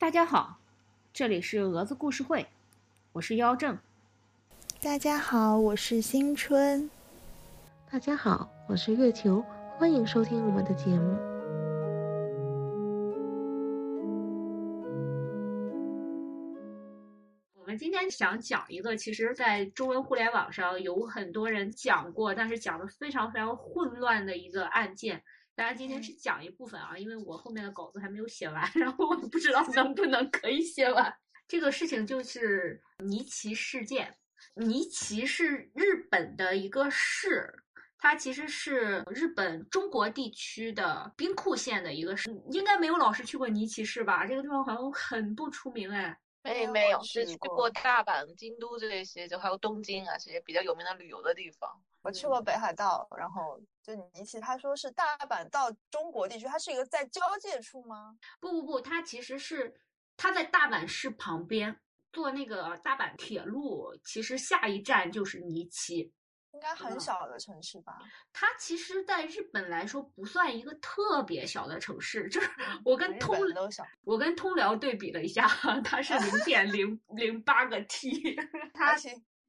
大家好，这里是蛾子故事会，我是妖正。大家好，我是新春。大家好，我是月球，欢迎收听我们的节目。我们今天想讲一个，其实，在中文互联网上有很多人讲过，但是讲的非常非常混乱的一个案件。当然，今天是讲一部分啊，因为我后面的稿子还没有写完，然后我不知道能不能可以写完。这个事情就是尼奇事件。尼奇是日本的一个市，它其实是日本中国地区的兵库县的一个市。应该没有老师去过尼奇市吧？这个地方好像很不出名哎。没没有，是去过大阪、京都这些，就还有东京啊这些比较有名的旅游的地方。我去过北海道，然后就尼奇，他说是大阪到中国地区，它是一个在交界处吗？不不不，它其实是它在大阪市旁边，坐那个大阪铁路，其实下一站就是尼奇。应该很小的城市吧？它其实，在日本来说不算一个特别小的城市，就是我跟通我跟通辽对比了一下，它是零点 零零八个 T，它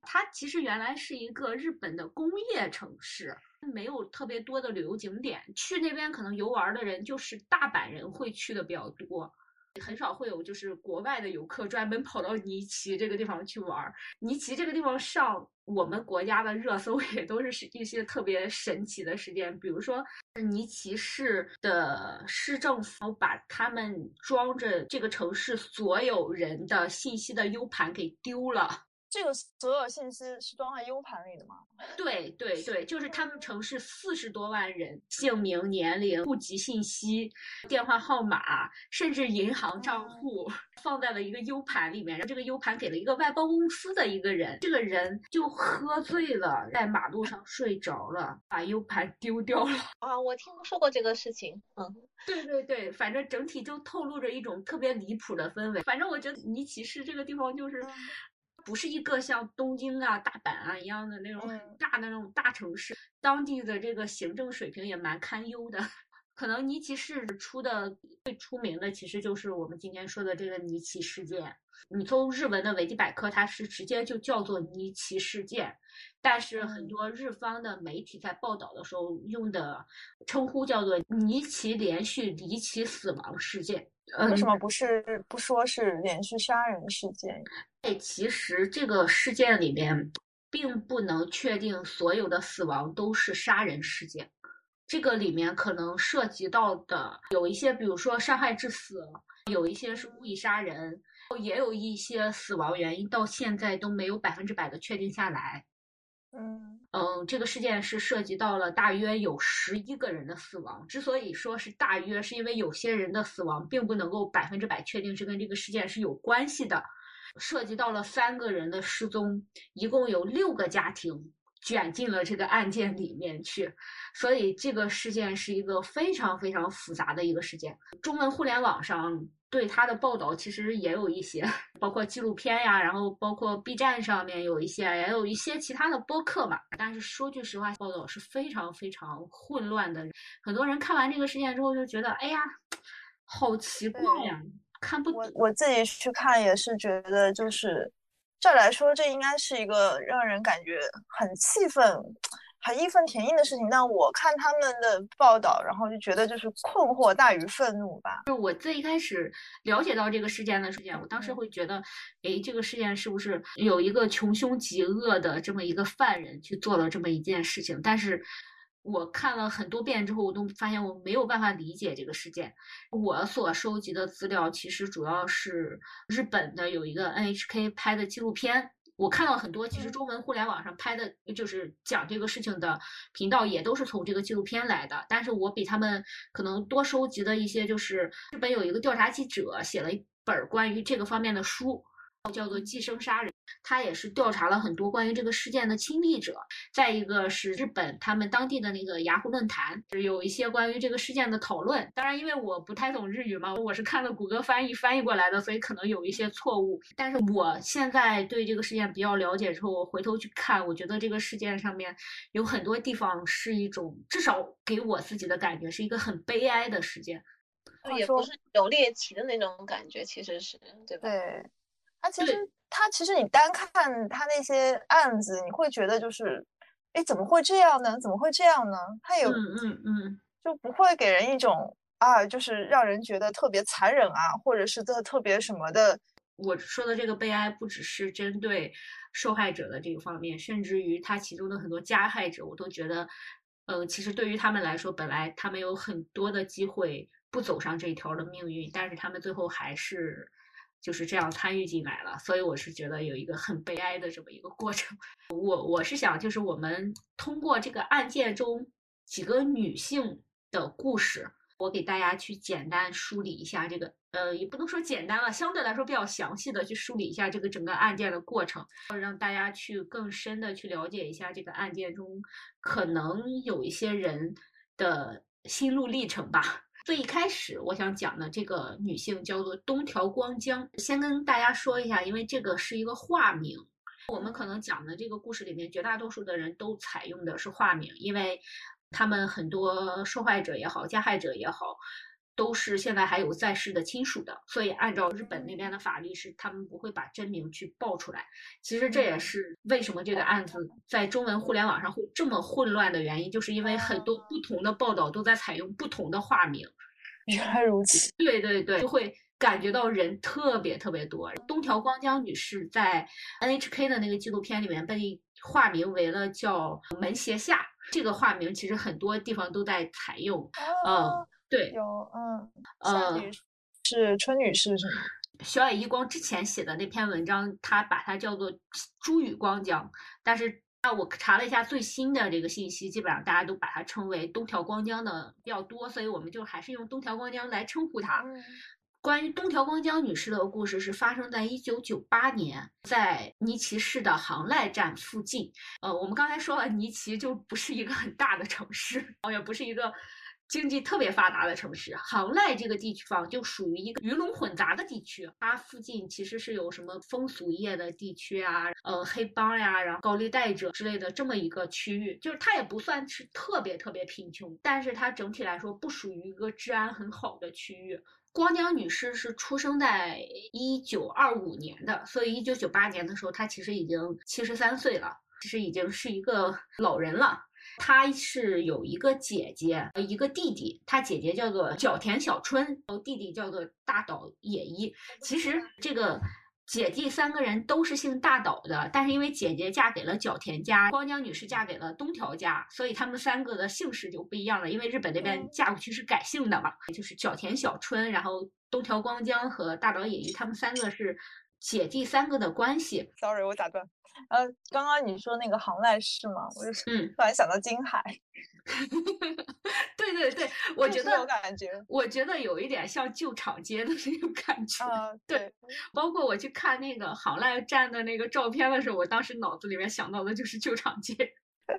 它其实原来是一个日本的工业城市，没有特别多的旅游景点，去那边可能游玩的人就是大阪人会去的比较多。很少会有就是国外的游客专门跑到尼奇这个地方去玩。尼奇这个地方上我们国家的热搜 也都是一些特别神奇的事件，比如说尼奇市的市政府把他们装着这个城市所有人的信息的 U 盘给丢了。这个所有信息是装在 U 盘里的吗？对对对，就是他们城市四十多万人，姓名、年龄、户籍信息、电话号码，甚至银行账户，放在了一个 U 盘里面。然后这个 U 盘给了一个外包公司的一个人，这个人就喝醉了，在马路上睡着了，把 U 盘丢掉了。啊，我听说过这个事情。嗯，对对对，反正整体就透露着一种特别离谱的氛围。反正我觉得尼奇市这个地方就是。不是一个像东京啊、大阪啊一样的那种很大的那种大城市，当地的这个行政水平也蛮堪忧的。可能尼奇市出的最出名的，其实就是我们今天说的这个尼奇事件。你从日文的维基百科，它是直接就叫做尼奇事件，但是很多日方的媒体在报道的时候用的称呼叫做尼奇连续离奇死亡事件。为什么不是不说是连续杀人事件？哎，其实这个事件里面并不能确定所有的死亡都是杀人事件，这个里面可能涉及到的有一些，比如说伤害致死，有一些是故意杀人，也有一些死亡原因到现在都没有百分之百的确定下来。嗯嗯，这个事件是涉及到了大约有十一个人的死亡。之所以说是大约，是因为有些人的死亡并不能够百分之百确定是跟这个事件是有关系的，涉及到了三个人的失踪，一共有六个家庭卷进了这个案件里面去，所以这个事件是一个非常非常复杂的一个事件。中文互联网上。对他的报道其实也有一些，包括纪录片呀，然后包括 B 站上面有一些，也有一些其他的播客嘛。但是说句实话，报道是非常非常混乱的。很多人看完这个事件之后就觉得，哎呀，好奇怪呀，看不。我我自己去看也是觉得，就是这来说，这应该是一个让人感觉很气愤。很义愤填膺的事情，但我看他们的报道，然后就觉得就是困惑大于愤怒吧。就我最一开始了解到这个事件的事件，我当时会觉得，哎，这个事件是不是有一个穷凶极恶的这么一个犯人去做了这么一件事情？但是我看了很多遍之后，我都发现我没有办法理解这个事件。我所收集的资料其实主要是日本的有一个 NHK 拍的纪录片。我看到很多，其实中文互联网上拍的，就是讲这个事情的频道，也都是从这个纪录片来的。但是我比他们可能多收集的一些，就是日本有一个调查记者写了一本关于这个方面的书。叫做寄生杀人，他也是调查了很多关于这个事件的亲历者。再一个是日本他们当地的那个雅虎论坛，有一些关于这个事件的讨论。当然，因为我不太懂日语嘛，我是看了谷歌翻译翻译过来的，所以可能有一些错误。但是我现在对这个事件比较了解之后，我回头去看，我觉得这个事件上面有很多地方是一种，至少给我自己的感觉是一个很悲哀的事件。也不是有猎奇的那种感觉，其实是对吧？对，他其实他其实你单看他那些案子，你会觉得就是，哎，怎么会这样呢？怎么会这样呢？他有嗯嗯嗯，就不会给人一种啊，就是让人觉得特别残忍啊，或者是特特别什么的。我说的这个悲哀不只是针对受害者的这个方面，甚至于他其中的很多加害者，我都觉得，呃，其实对于他们来说，本来他们有很多的机会不走上这一条的命运，但是他们最后还是就是这样参与进来了。所以我是觉得有一个很悲哀的这么一个过程。我我是想，就是我们通过这个案件中几个女性的故事。我给大家去简单梳理一下这个，呃，也不能说简单了，相对来说比较详细的去梳理一下这个整个案件的过程，让大家去更深的去了解一下这个案件中可能有一些人的心路历程吧。最一开始我想讲的这个女性叫做东条光江，先跟大家说一下，因为这个是一个化名，我们可能讲的这个故事里面绝大多数的人都采用的是化名，因为。他们很多受害者也好，加害者也好，都是现在还有在世的亲属的，所以按照日本那边的法律是，他们不会把真名去报出来。其实这也是为什么这个案子在中文互联网上会这么混乱的原因，就是因为很多不同的报道都在采用不同的化名。原来如此。对对对，就会感觉到人特别特别多。东条光江女士在 NHK 的那个纪录片里面被化名为了叫门胁下。这个化名其实很多地方都在采用，嗯，对，有，嗯，呃，是春女士是吗？小野一光之前写的那篇文章，他把它叫做朱雨光江，但是啊，我查了一下最新的这个信息，基本上大家都把它称为东条光江的比较多，所以我们就还是用东条光江来称呼他。关于东条光江女士的故事是发生在一九九八年，在尼崎市的杭濑站附近。呃，我们刚才说了，尼崎就不是一个很大的城市，也不是一个经济特别发达的城市。杭濑这个地方就属于一个鱼龙混杂的地区，它附近其实是有什么风俗业的地区啊，呃，黑帮呀，然后高利贷者之类的这么一个区域，就是它也不算是特别特别贫穷，但是它整体来说不属于一个治安很好的区域。光江女士是出生在一九二五年的，所以一九九八年的时候，她其实已经七十三岁了，其实已经是一个老人了。她是有一个姐姐，一个弟弟，他姐姐叫做角田小春，然后弟弟叫做大岛野一。其实这个。姐弟三个人都是姓大岛的，但是因为姐姐嫁给了角田家，光江女士嫁给了东条家，所以他们三个的姓氏就不一样了。因为日本那边嫁过去是改姓的嘛，就是角田小春，然后东条光江和大岛野一，他们三个是姐弟三个的关系。Sorry，我打断。呃，刚刚你说那个杭濑市嘛，我就嗯，突然想到金海。对对对，我觉得我，感觉，我觉得有一点像旧厂街的那种感觉。啊，对，包括我去看那个杭濑站的那个照片的时候，我当时脑子里面想到的就是旧厂街。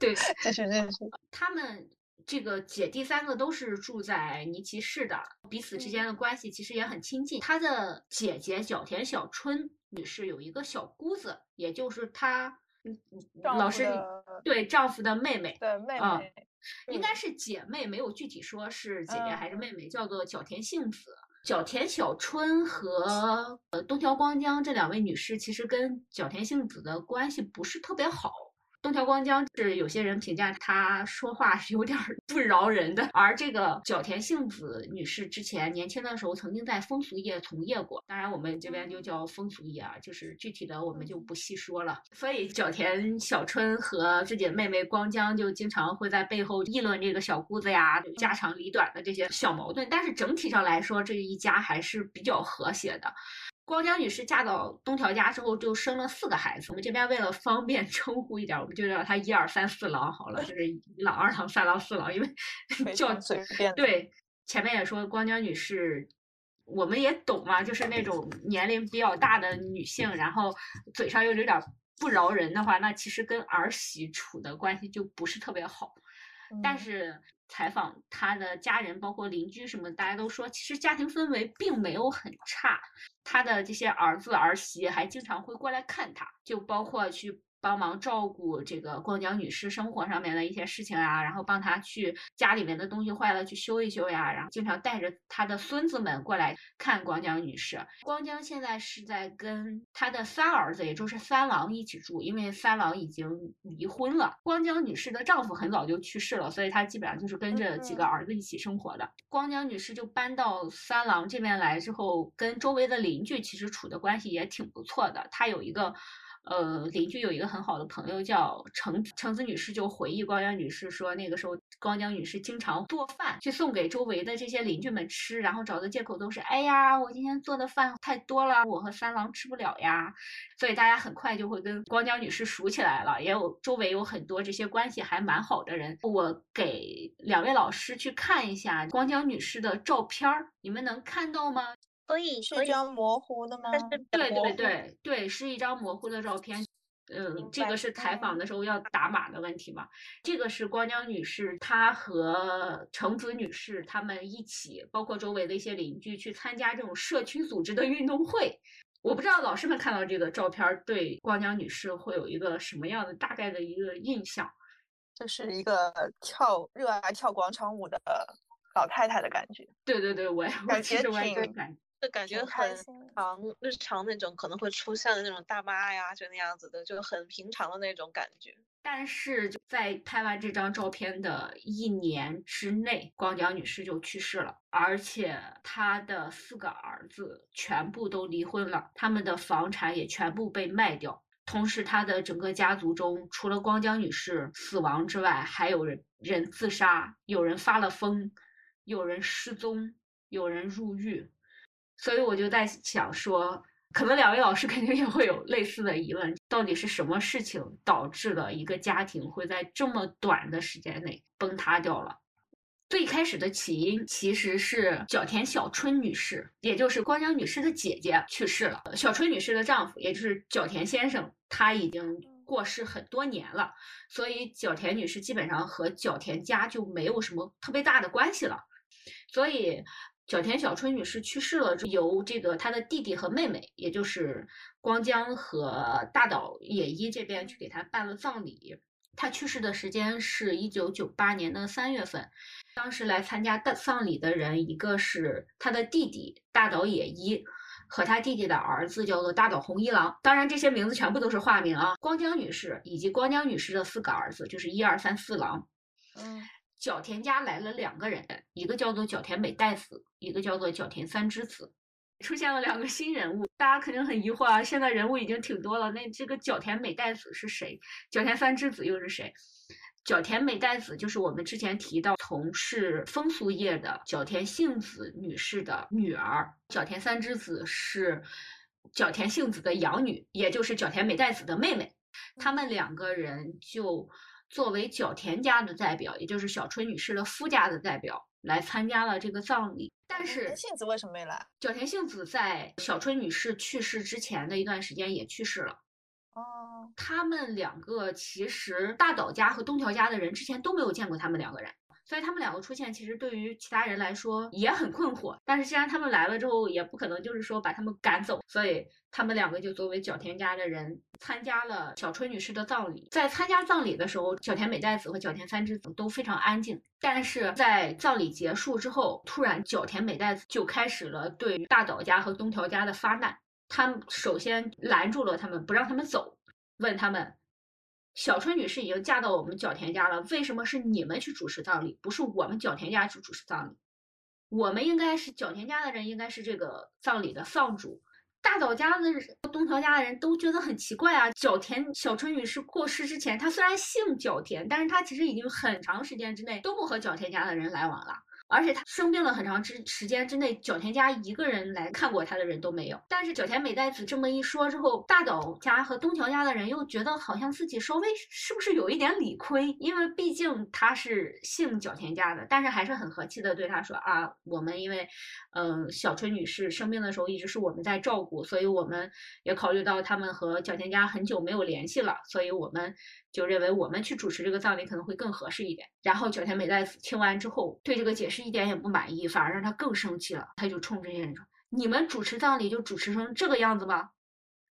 对，这是这是。他们这个姐弟三个都是住在尼崎市的，彼此之间的关系其实也很亲近。他的姐姐角田小春女士有一个小姑子，也就是她老师对丈夫的妹妹，对妹妹。应该是姐妹，没有具体说是姐姐还是妹妹，叫做角田幸子、角田小春和呃东条光江这两位女士，其实跟角田幸子的关系不是特别好。东条光江是有些人评价他说话是有点不饶人的，而这个角田幸子女士之前年轻的时候曾经在风俗业从业过，当然我们这边就叫风俗业啊，就是具体的我们就不细说了。所以角田小春和自己的妹妹光江就经常会在背后议论这个小姑子呀，家长里短的这些小矛盾，但是整体上来说，这一家还是比较和谐的。光江女士嫁到东条家之后，就生了四个孩子。我们这边为了方便 称呼一点，我们就叫她一二三四郎好了，就是一郎、二郎、三郎、四郎，因为 叫随便。对，前面也说光江女士，我们也懂嘛，就是那种年龄比较大的女性，然后嘴上又有点不饶人的话，那其实跟儿媳处的关系就不是特别好。但是采访他的家人，包括邻居什么，大家都说，其实家庭氛围并没有很差。他的这些儿子儿媳还经常会过来看他，就包括去帮忙照顾这个光江女士生活上面的一些事情啊，然后帮她去家里面的东西坏了去修一修呀，然后经常带着她的孙子们过来看光江女士。光江现在是在跟他的三儿子，也就是三郎一起住，因为三郎已经离婚了。光江女士的丈夫很早就去世了，所以她基本上就是跟着几个儿子一起生活的。光江女士就搬到三郎这边来之后，跟周围的邻居其实处的关系也挺不错的。她有一个。呃，邻居有一个很好的朋友叫橙橙子女士，就回忆光江女士说，那个时候光江女士经常做饭去送给周围的这些邻居们吃，然后找的借口都是，哎呀，我今天做的饭太多了，我和三郎吃不了呀。所以大家很快就会跟光江女士熟起来了，也有周围有很多这些关系还蛮好的人。我给两位老师去看一下光江女士的照片儿，你们能看到吗？可以是一张模糊的吗？对对对对，是一张模糊的照片。嗯，这个是采访的时候要打码的问题嘛？这个是光江女士，她和橙子女士他们一起，包括周围的一些邻居去参加这种社区组织的运动会。我不知道老师们看到这个照片，对光江女士会有一个什么样的大概的一个印象？就是一个跳热爱跳广场舞的老太太的感觉。对对对，我也 我其实我也这感觉。就感觉很常日常那种可能会出现的那种大妈呀，就那样子的，就很平常的那种感觉。但是就在拍完这张照片的一年之内，光江女士就去世了，而且她的四个儿子全部都离婚了，他们的房产也全部被卖掉。同时，她的整个家族中，除了光江女士死亡之外，还有人人自杀，有人发了疯，有人失踪，有人入狱。所以我就在想说，可能两位老师 肯定也会有类似的疑问：到底是什么事情导致了一个家庭会在这么短的时间内崩塌掉了？最开始的起因其实是角田小春女士，也就是光江女士的姐姐去世了。小春女士的丈夫，也就是角田先生，他已经过世很多年了，所以角田女士基本上和角田家就没有什么特别大的关系了，所以。小田小春女士去世了，由这个她的弟弟和妹妹，也就是光江和大岛野一这边去给她办了葬礼。她去世的时间是一九九八年的三月份，当时来参加的葬礼的人，一个是她的弟弟大岛野一，和他弟弟的儿子叫做大岛红一郎。当然，这些名字全部都是化名啊。光江女士以及光江女士的四个儿子，就是一二三四郎。嗯。角田家来了两个人，一个叫做角田美代子，一个叫做角田三之子，出现了两个新人物，大家肯定很疑惑啊！现在人物已经挺多了，那这个角田美代子是谁？角田三之子又是谁？角田美代子就是我们之前提到从事风俗业的角田幸子女士的女儿，角田三之子是角田幸子的养女，也就是角田美代子的妹妹，他们两个人就。作为角田家的代表，也就是小春女士的夫家的代表，来参加了这个葬礼。但是杏子为什么没来？角田杏子在小春女士去世之前的一段时间也去世了。哦，他们两个其实大岛家和东条家的人之前都没有见过他们两个人。所以他们两个出现，其实对于其他人来说也很困惑。但是既然他们来了之后，也不可能就是说把他们赶走，所以他们两个就作为角田家的人参加了小春女士的葬礼。在参加葬礼的时候，角田美代子和角田三之子都非常安静。但是在葬礼结束之后，突然角田美代子就开始了对于大岛家和东条家的发难。他们首先拦住了他们，不让他们走，问他们。小春女士已经嫁到我们角田家了，为什么是你们去主持葬礼，不是我们角田家去主持葬礼？我们应该是角田家的人，应该是这个葬礼的丧主。大岛家的人、东条家的人都觉得很奇怪啊。角田小春女士过世之前，她虽然姓角田，但是她其实已经很长时间之内都不和角田家的人来往了。而且他生病了很长之时间之内，角田家一个人来看过他的人都没有。但是角田美代子这么一说之后，大岛家和东条家的人又觉得好像自己稍微是不是有一点理亏，因为毕竟他是姓角田家的，但是还是很和气的对他说啊，我们因为，嗯，小春女士生病的时候一直是我们在照顾，所以我们也考虑到他们和角田家很久没有联系了，所以我们。就认为我们去主持这个葬礼可能会更合适一点。然后九田美代子听完之后，对这个解释一点也不满意，反而让他更生气了。他就冲这些人说：“你们主持葬礼就主持成这个样子吗？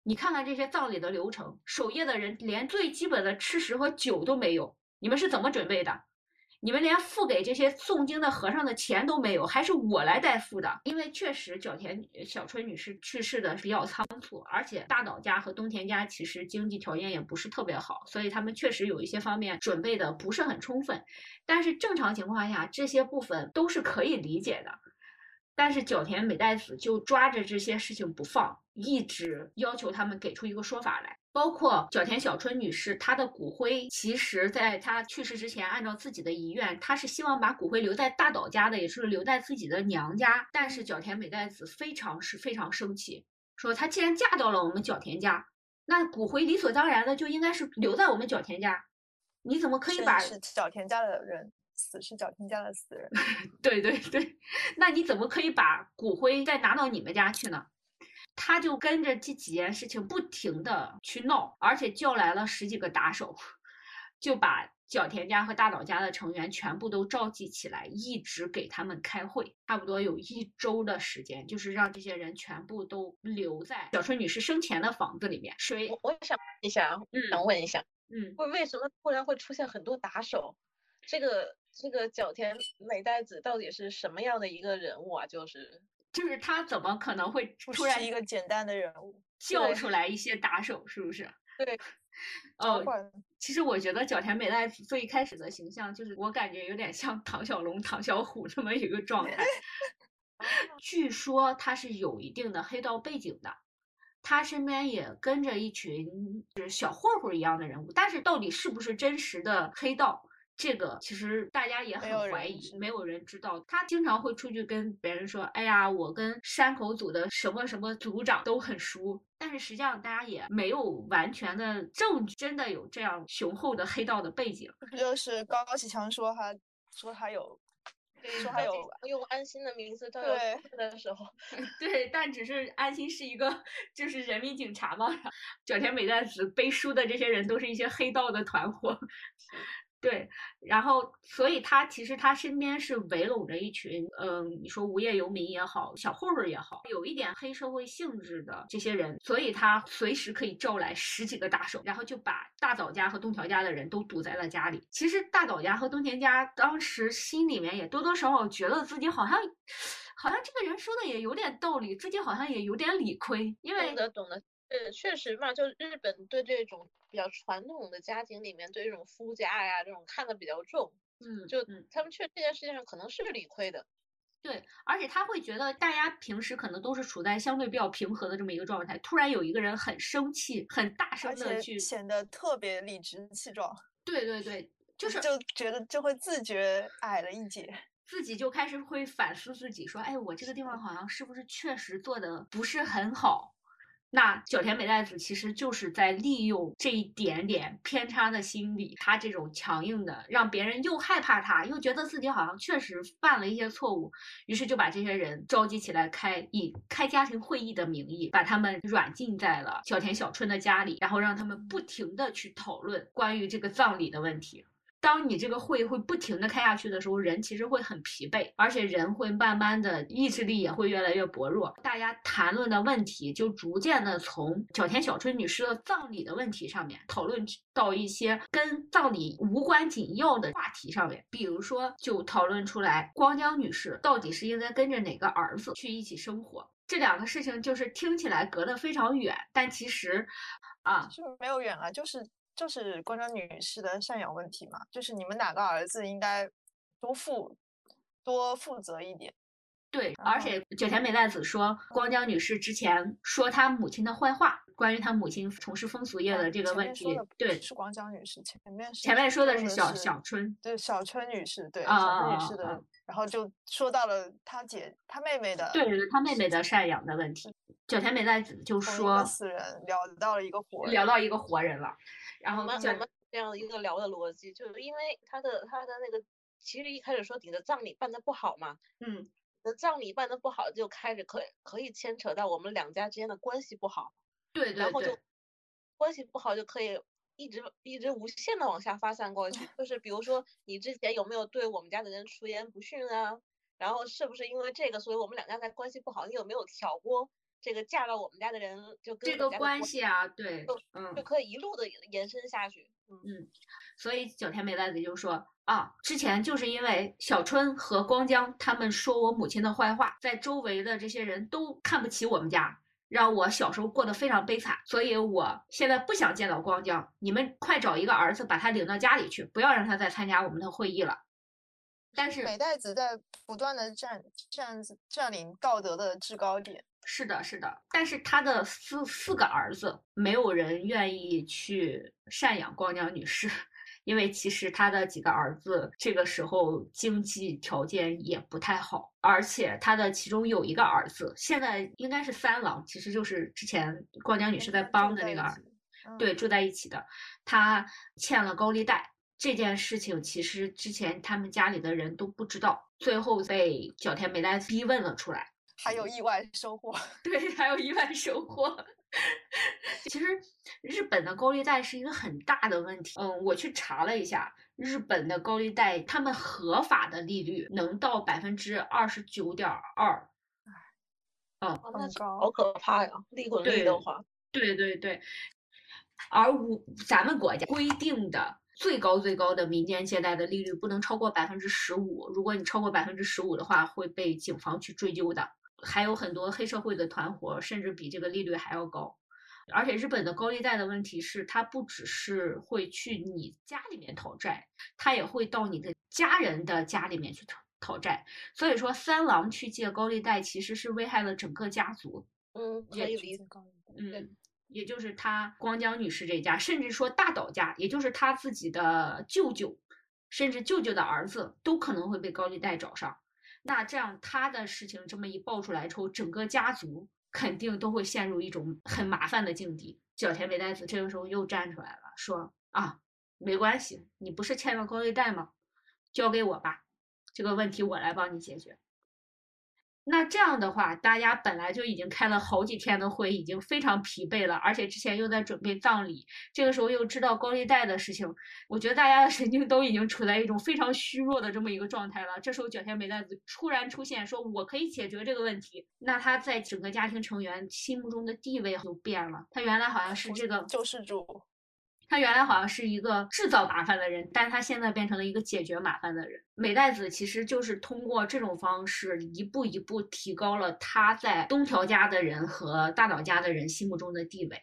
你看看这些葬礼的流程，守夜的人连最基本的吃食和酒都没有，你们是怎么准备的？你们连付给这些诵经的和尚的钱都没有，还是我来代付的。因为确实角田小春女士去世的比较仓促，而且大岛家和东田家其实经济条件也不是特别好，所以他们确实有一些方面准备的不是很充分。但是正常情况下，这些部分都是可以理解的。但是角田美代子就抓着这些事情不放，一直要求他们给出一个说法来。包括角田小春女士，她的骨灰其实在她去世之前，按照自己的遗愿，她是希望把骨灰留在大岛家的，也是留在自己的娘家。但是角田美代子非常是非常生气，说她既然嫁到了我们角田家，那骨灰理所当然的就应该是留在我们角田家。你怎么可以把是角田家的人死是角田家的死人？对 对对，那你怎么可以把骨灰再拿到你们家去呢？他就跟着这几件事情不停的去闹，而且叫来了十几个打手，就把角田家和大岛家的成员全部都召集起来，一直给他们开会，差不多有一周的时间，就是让这些人全部都留在小春女士生前的房子里面。谁？我也想问一下，嗯想问一下，嗯，为为什么突然会出现很多打手？这个这个角田美代子到底是什么样的一个人物啊？就是。就是他怎么可能会突然一个简单的人物叫出来一些打手，是不是？对，哦，其实我觉得角田美代子最开始的形象，就是我感觉有点像唐小龙、唐小虎这么一个状态。据说他是有一定的黑道背景的，他身边也跟着一群就是小混混一样的人物，但是到底是不是真实的黑道？这个其实大家也很怀疑，没有人知道。他经常会出去跟别人说：“哎呀，我跟山口组的什么什么组长都很熟。”但是实际上大家也没有完全的证据，真的有这样雄厚的黑道的背景。就是高启强说他说他有，说他有用安心的名字对的时候，对，但只是安心是一个就是人民警察嘛。角田美代子背书的这些人都是一些黑道的团伙。对，然后，所以他其实他身边是围拢着一群，嗯，你说无业游民也好，小混混也好，有一点黑社会性质的这些人，所以他随时可以召来十几个大手，然后就把大早家和东条家的人都堵在了家里。其实大早家和东田家当时心里面也多多少少觉得自己好像，好像这个人说的也有点道理，自己好像也有点理亏，因为懂得懂得。对，确实嘛，就日本对这种比较传统的家庭里面，对这种夫家呀这种看的比较重，嗯，就他们确这件事情上可能是理亏的，对，而且他会觉得大家平时可能都是处在相对比较平和的这么一个状态，突然有一个人很生气，很大声的去显得特别理直气壮，对对对，就是就觉得就会自觉矮了一截，自己就开始会反思自己，说，哎，我这个地方好像是不是确实做的不是很好。那小田美代子其实就是在利用这一点点偏差的心理，他这种强硬的，让别人又害怕他，又觉得自己好像确实犯了一些错误，于是就把这些人召集起来，开以开家庭会议的名义，把他们软禁在了小田小春的家里，然后让他们不停的去讨论关于这个葬礼的问题。当你这个会会不停的开下去的时候，人其实会很疲惫，而且人会慢慢的意志力也会越来越薄弱。大家谈论的问题就逐渐的从小田小春女士的葬礼的问题上面讨论到一些跟葬礼无关紧要的话题上面，比如说就讨论出来光江女士到底是应该跟着哪个儿子去一起生活。这两个事情就是听起来隔得非常远，但其实啊，是没有远了，就是。就是光江女士的赡养问题嘛，就是你们哪个儿子应该多负多负责一点。对，而且九田美奈子说，光江女士之前说她母亲的坏话，关于她母亲从事风俗业的这个问题。对，是光江女士前面前面说的是小小春，对小春女士，对小春女士的，然后就说到了她姐她妹妹的，对她妹妹的赡养的问题。九田美奈子就说死人聊到了一个活，聊到一个活人了。然后我们这样的一个聊的逻辑，就是因为他的他的那个，其实一开始说你的葬礼办的不好嘛，嗯，的葬礼办的不好，就开始可以可以牵扯到我们两家之间的关系不好，对对对，然后就关系不好就可以一直一直无限的往下发散过去，就是比如说你之前有没有对我们家的人出言不逊啊，然后是不是因为这个，所以我们两家才关系不好？你有没有挑拨这个嫁到我们家的人就跟这个关系啊，对，嗯，就可以一路的延伸下去。嗯，所以九天美代子就说啊，之前就是因为小春和光江他们说我母亲的坏话，在周围的这些人都看不起我们家，让我小时候过得非常悲惨，所以我现在不想见到光江，你们快找一个儿子把他领到家里去，不要让他再参加我们的会议了。但是美代子在不断的占占占领道德的制高点。是的，是的，但是他的四四个儿子，没有人愿意去赡养光江女士，因为其实他的几个儿子这个时候经济条件也不太好，而且他的其中有一个儿子，现在应该是三郎，其实就是之前光江女士在帮的那个儿子，对，住在一起的，他欠了高利贷这件事情，其实之前他们家里的人都不知道，最后被小田美代子逼问了出来。还有意外收获，对，还有意外收获。其实日本的高利贷是一个很大的问题。嗯，我去查了一下，日本的高利贷，他们合法的利率能到百分之二十九点二。嗯，那高，好可怕呀！利滚利的话，对对对。而我咱们国家规定的最高最高的民间借贷的利率不能超过百分之十五，如果你超过百分之十五的话，会被警方去追究的。还有很多黑社会的团伙，甚至比这个利率还要高。而且日本的高利贷的问题是，它不只是会去你家里面讨债，它也会到你的家人的家里面去讨讨债。所以说，三郎去借高利贷，其实是危害了整个家族。嗯，可以理解。嗯，也就是他光江女士这家，甚至说大岛家，也就是他自己的舅舅，甚至舅舅的儿子，都可能会被高利贷找上。那这样他的事情这么一爆出来之后，整个家族肯定都会陷入一种很麻烦的境地。小田美代子这个时候又站出来了，说啊，没关系，你不是欠了高利贷吗？交给我吧，这个问题我来帮你解决。那这样的话，大家本来就已经开了好几天的会，已经非常疲惫了，而且之前又在准备葬礼，这个时候又知道高利贷的事情，我觉得大家的神经都已经处在一种非常虚弱的这么一个状态了。这时候角田美代子突然出现，说我可以解决这个问题，那他在整个家庭成员心目中的地位就变了。他原来好像是这个救世主。他原来好像是一个制造麻烦的人，但他现在变成了一个解决麻烦的人。美代子其实就是通过这种方式，一步一步提高了他在东条家的人和大岛家的人心目中的地位。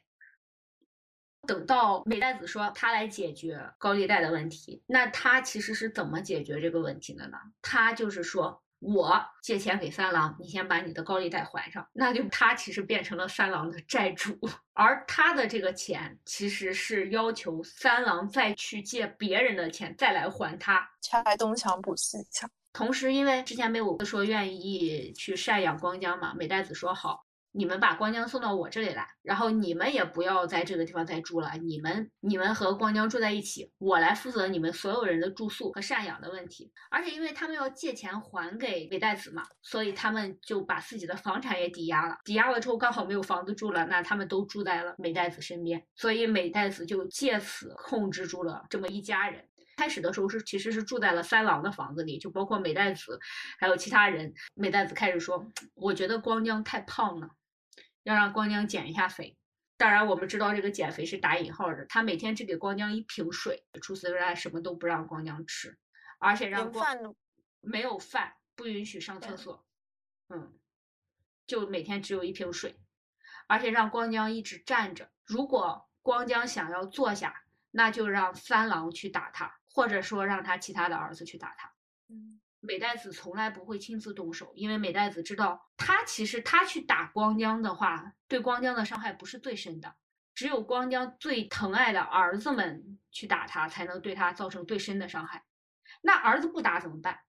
等到美代子说他来解决高利贷的问题，那他其实是怎么解决这个问题的呢？他就是说。我借钱给三郎，你先把你的高利贷还上，那就他其实变成了三郎的债主，而他的这个钱其实是要求三郎再去借别人的钱再来还他，拆东墙补西墙。同时，因为之前没有说愿意去赡养光江嘛，美代子说好。你们把光江送到我这里来，然后你们也不要在这个地方再住了。你们你们和光江住在一起，我来负责你们所有人的住宿和赡养的问题。而且因为他们要借钱还给美代子嘛，所以他们就把自己的房产也抵押了。抵押了之后刚好没有房子住了，那他们都住在了美代子身边，所以美代子就借此控制住了这么一家人。开始的时候是其实是住在了三郎的房子里，就包括美代子还有其他人。美代子开始说：“我觉得光江太胖了。”要让光江减一下肥，当然我们知道这个减肥是打引号的。他每天只给光江一瓶水，除此之外什么都不让光江吃，而且让光没有饭，不允许上厕所，嗯，就每天只有一瓶水，而且让光江一直站着。如果光江想要坐下，那就让三郎去打他，或者说让他其他的儿子去打他。嗯。美代子从来不会亲自动手，因为美代子知道，他其实他去打光江的话，对光江的伤害不是最深的，只有光江最疼爱的儿子们去打他，才能对他造成最深的伤害。那儿子不打怎么办？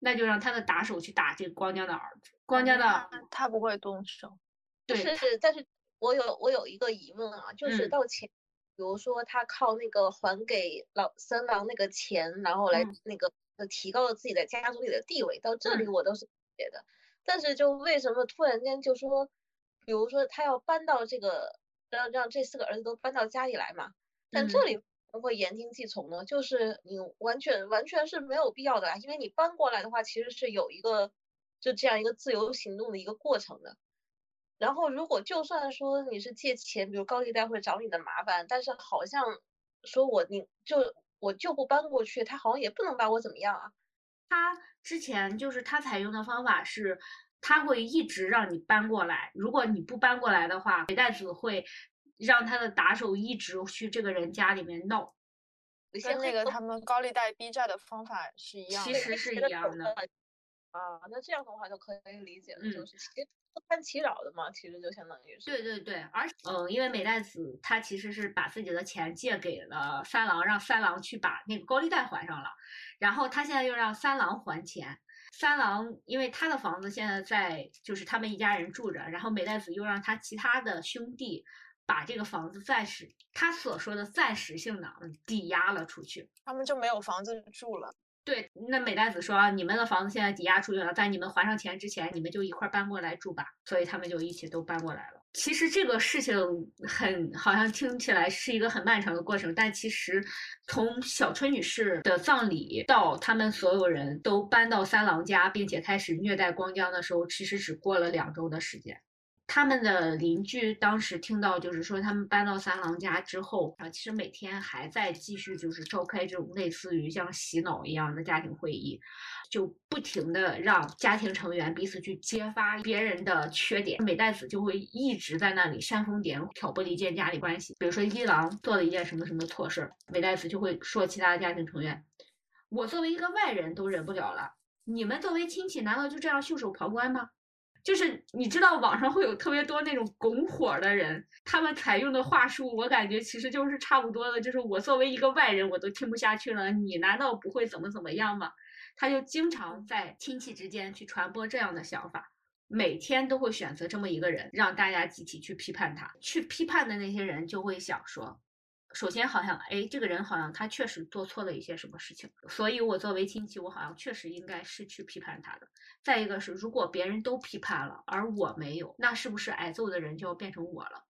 那就让他的打手去打这个光江的儿子。光江的他不会动手。对，是，但是我有我有一个疑问啊，就是到前，比如说他靠那个还给老三郎那个钱，然后来那个。提高了自己在家族里的地位，到这里我都是理解的。但是就为什么突然间就说，比如说他要搬到这个，让让这四个儿子都搬到家里来嘛？但这里会言听计从呢？就是你完全完全是没有必要的啊，因为你搬过来的话，其实是有一个就这样一个自由行动的一个过程的。然后如果就算说你是借钱，比如高利贷会找你的麻烦，但是好像说我你就我就不搬过去，他好像也不能把我怎么样啊。他之前就是他采用的方法是，他会一直让你搬过来，如果你不搬过来的话，北袋子会让他的打手一直去这个人家里面闹。跟那个他们高利贷逼债的方法是一样的，其实是一样的。啊，那这样的话就可以理解了，就是其实不堪其扰的嘛，其实就相当于是。对对对，而嗯，因为美代子她其实是把自己的钱借给了三郎，让三郎去把那个高利贷还上了，然后他现在又让三郎还钱。三郎因为他的房子现在在就是他们一家人住着，然后美代子又让他其他的兄弟把这个房子暂时他所说的暂时性的抵押了出去，他们就没有房子住了。对，那美代子说，你们的房子现在抵押出去了，在你们还上钱之前，你们就一块搬过来住吧。所以他们就一起都搬过来了。其实这个事情很好像听起来是一个很漫长的过程，但其实从小春女士的葬礼到他们所有人都搬到三郎家，并且开始虐待光江的时候，其实只过了两周的时间。他们的邻居当时听到，就是说他们搬到三郎家之后啊，其实每天还在继续，就是召开这种类似于像洗脑一样的家庭会议，就不停的让家庭成员彼此去揭发别人的缺点。美代子就会一直在那里煽风点火，挑拨离间家里关系。比如说一郎做了一件什么什么错事，美代子就会说其他的家庭成员：“我作为一个外人都忍不了了，你们作为亲戚难道就这样袖手旁观吗？”就是你知道网上会有特别多那种拱火的人，他们采用的话术，我感觉其实就是差不多的。就是我作为一个外人，我都听不下去了，你难道不会怎么怎么样吗？他就经常在亲戚之间去传播这样的想法，每天都会选择这么一个人，让大家集体去批判他。去批判的那些人就会想说。首先，好像哎，这个人好像他确实做错了一些什么事情，所以我作为亲戚，我好像确实应该是去批判他的。再一个是，如果别人都批判了，而我没有，那是不是挨揍的人就要变成我了？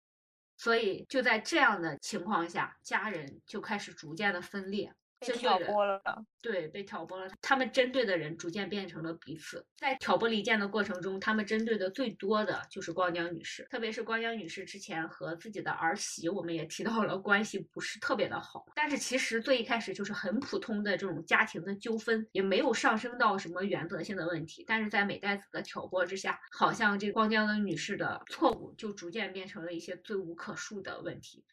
所以就在这样的情况下，家人就开始逐渐的分裂。被挑拨了，对，被挑拨了。他们针对的人逐渐变成了彼此。在挑拨离间的过程中，他们针对的最多的就是光江女士，特别是光江女士之前和自己的儿媳，我们也提到了关系不是特别的好。但是其实最一开始就是很普通的这种家庭的纠纷，也没有上升到什么原则性的问题。但是在美代子的挑拨之下，好像这光江的女士的错误就逐渐变成了一些罪无可恕的问题。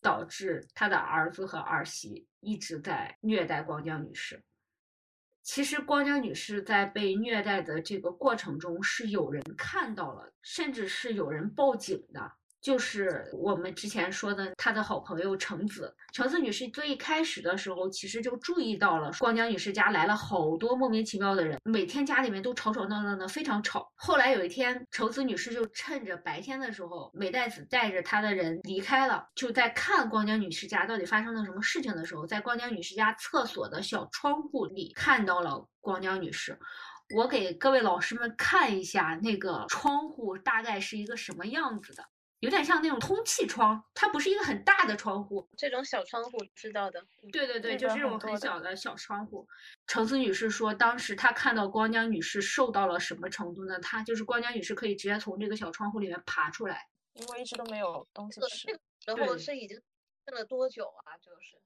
导致他的儿子和儿媳一直在虐待光江女士。其实，光江女士在被虐待的这个过程中，是有人看到了，甚至是有人报警的。就是我们之前说的，他的好朋友橙子，橙子女士最一开始的时候，其实就注意到了光江女士家来了好多莫名其妙的人，每天家里面都吵吵闹闹的，非常吵。后来有一天，橙子女士就趁着白天的时候，美代子带着她的人离开了，就在看光江女士家到底发生了什么事情的时候，在光江女士家厕所的小窗户里看到了光江女士。我给各位老师们看一下那个窗户大概是一个什么样子的。有点像那种通气窗，它不是一个很大的窗户。这种小窗户知道的。对对对，就是这种很小的小窗户。橙子女士说，当时她看到光江女士瘦到了什么程度呢？她就是光江女士可以直接从这个小窗户里面爬出来，因为一直都没有东西吃。然后是已经剩了多久啊？就是。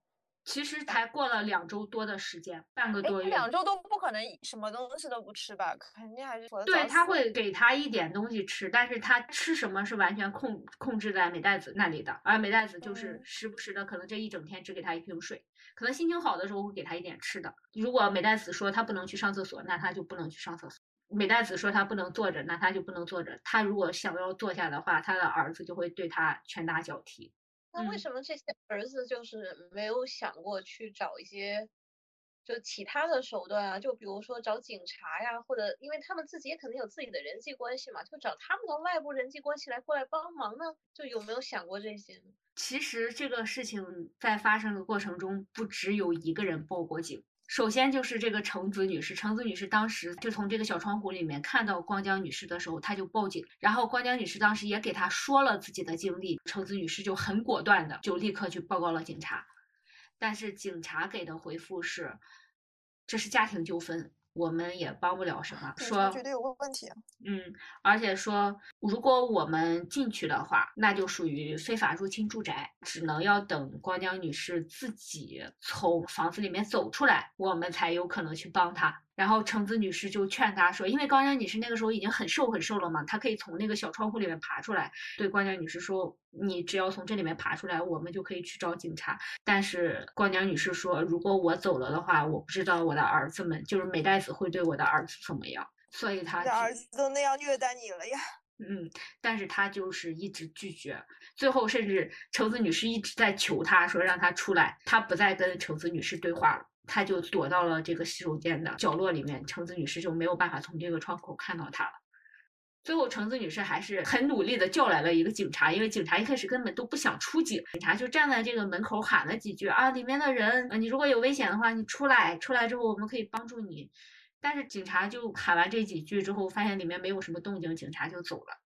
其实才过了两周多的时间，半个多月。两周都不可能什么东西都不吃吧？肯定还是对他会给他一点东西吃，但是他吃什么是完全控控制在美代子那里的，而美代子就是时不时的，可能这一整天只给他一瓶水，可能心情好的时候会给他一点吃的。如果美代子说他不能去上厕所，那他就不能去上厕所；美代子说他不能坐着，那他就不能坐着。他如果想要坐下的话，他的儿子就会对他拳打脚踢。那为什么这些儿子就是没有想过去找一些就其他的手段啊？就比如说找警察呀，或者因为他们自己也肯定有自己的人际关系嘛，就找他们的外部人际关系来过来帮忙呢？就有没有想过这些呢？其实这个事情在发生的过程中，不只有一个人报过警。首先就是这个橙子女士，橙子女士当时就从这个小窗户里面看到光江女士的时候，她就报警，然后光江女士当时也给她说了自己的经历，橙子女士就很果断的就立刻去报告了警察，但是警察给的回复是，这是家庭纠纷，我们也帮不了什么。说察绝对有问题啊。嗯，而且说，如果我们进去的话，那就属于非法入侵住宅，只能要等光江女士自己从房子里面走出来，我们才有可能去帮她。然后橙子女士就劝她说，因为光江女士那个时候已经很瘦很瘦了嘛，她可以从那个小窗户里面爬出来。对光江女士说，你只要从这里面爬出来，我们就可以去找警察。但是光江女士说，如果我走了的话，我不知道我的儿子们，就是美代子会对我的儿子怎么样。所以他的儿子都那样虐待你了呀！嗯，但是他就是一直拒绝，最后甚至橙子女士一直在求他说让他出来，他不再跟橙子女士对话了，他就躲到了这个洗手间的角落里面，橙子女士就没有办法从这个窗口看到他了。最后，橙子女士还是很努力的叫来了一个警察，因为警察一开始根本都不想出警，警察就站在这个门口喊了几句啊，里面的人，你如果有危险的话，你出来，出来之后我们可以帮助你。但是警察就喊完这几句之后，发现里面没有什么动静，警察就走了。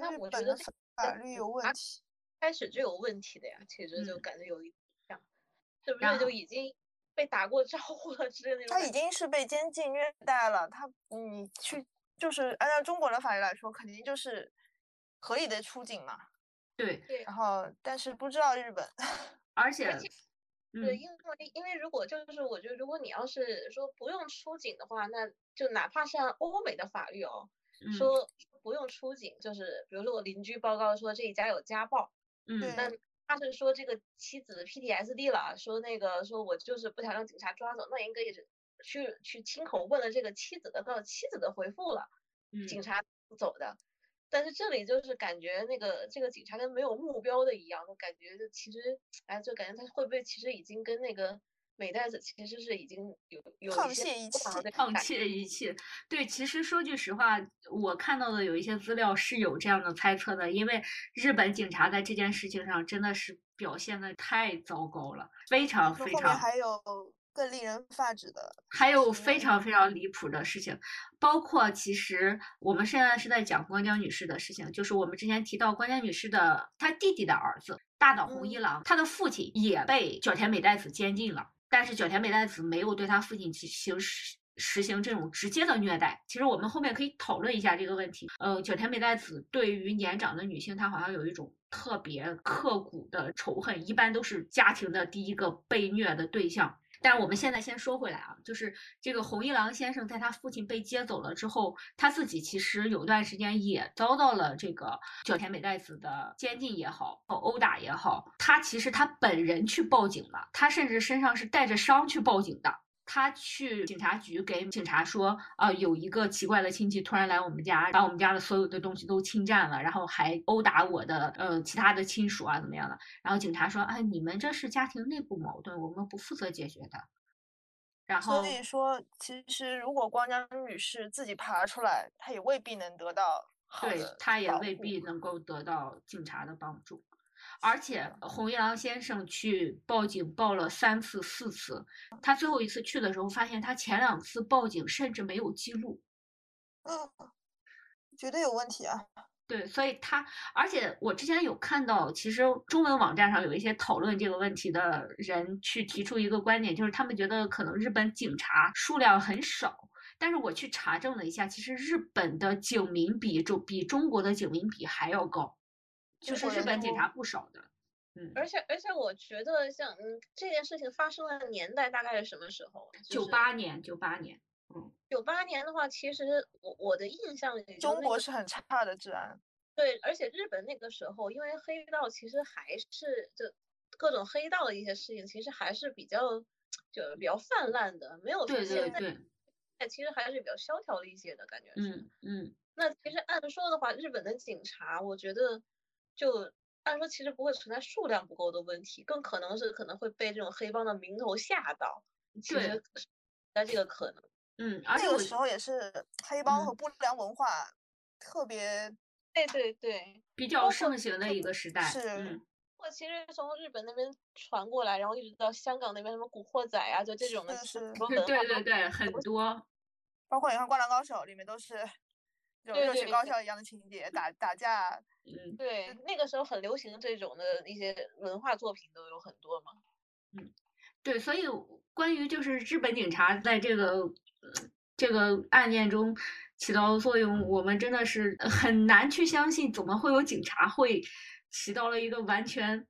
那我觉得法律有问题，开始就有问题的呀。其实就感觉有一样，是不然是就已经被打过招呼了之类的那种他？已经是被监禁虐待了，他你去就是按照中国的法律来说，肯定就是合理的出警嘛。对，对。然后但是不知道日本，而且，而且对，嗯，因为因为如果就是我觉得，如果你要是说不用出警的话，那就哪怕是按欧美的法律哦，嗯。说不用出警，就是比如说我邻居报告说这一家有家暴，嗯，那他是说这个妻子 PTSD 了，说那个说我就是不想让警察抓走，那应该也是去去亲口问了这个妻子的，告妻子的回复了，嗯警察走的。但是这里就是感觉那个这个警察跟没有目标的一样，就感觉就其实，哎，就感觉他会不会其实已经跟那个美代子其实是已经有有沆一些瀣一不好气沆的感瀣一切。对，其实说句实话，我看到的有一些资料是有这样的猜测的，因为日本警察在这件事情上真的是表现的太糟糕了，非常说后面非常。还有更令人发指的，还有非常非常离谱的事情，包括其实我们现在是在讲关江女士的事情，就是我们之前提到关江女士的她弟弟的儿子大岛弘一嗯郎，他的父亲也被角田美代子监禁了，但是角田美代子没有对他父亲进行实实行这种直接的虐待。其实我们后面可以讨论一下这个问题。呃，角田美代子对于年长的女性，她好像有一种特别刻骨的仇恨，一般都是家庭的第一个被虐的对象。但是我们现在先说回来啊，就是这个红一郎先生在他父亲被接走了之后，他自己其实有段时间也遭到了这个小田美代子的监禁也好，殴打也好，他其实他本人去报警了，他甚至身上是带着伤去报警的。他去警察局给警察说，啊、有一个奇怪的亲戚突然来我们家，把我们家的所有的东西都侵占了，然后还殴打我的呃其他的亲属啊，怎么样的？然后警察说，哎，你们这是家庭内部矛盾，我们不负责解决的。然后所以说其实如果光江女士自己爬出来，她也未必能得到好对的他也未必能够得到警察的帮助。而且红一郎先生去报警报了三次、四次，他最后一次去的时候，发现他前两次报警甚至没有记录。嗯，绝对有问题啊！对，所以他，而且我之前有看到，其实中文网站上有一些讨论这个问题的人去提出一个观点，就是他们觉得可能日本警察数量很少，但是我去查证了一下，其实日本的警民比中比中国的警民比还要高，就是日本警察不少的。嗯，而且而且我觉得像嗯这件事情发生的年代大概是什么时候啊？九八年，九八年，嗯九八年的话，其实我我的印象里中那个国是很差的治安，对，而且日本那个时候，因为黑道其实还是就各种黑道的一些事情，其实还是比较就比较泛滥的，没有说现在对，现在其实还是比较萧条了一些的感觉是。嗯嗯，那其实按说的话，日本的警察，我觉得就按说其实不会存在数量不够的问题，更可能是可能会被这种黑帮的名头吓到，其对。实是在这个可能。嗯，而且我那个时候也是黑帮和嗯。不良文化特别对对对，比较盛行的一个时代，是嗯，我其实从日本那边传过来，然后一直到香港那边，什么古惑仔啊，就这种的，是对文化都对对，很多，包括你看《灌篮高手》里面都是这种对热血高校一样的情节，打打架，嗯。对，那个时候很流行这种的一些文化作品都有很多嘛。嗯对，所以关于就是日本警察在这个呃这个案件中起到的作用，我们真的是很难去相信，怎么会有警察会起到了一个完全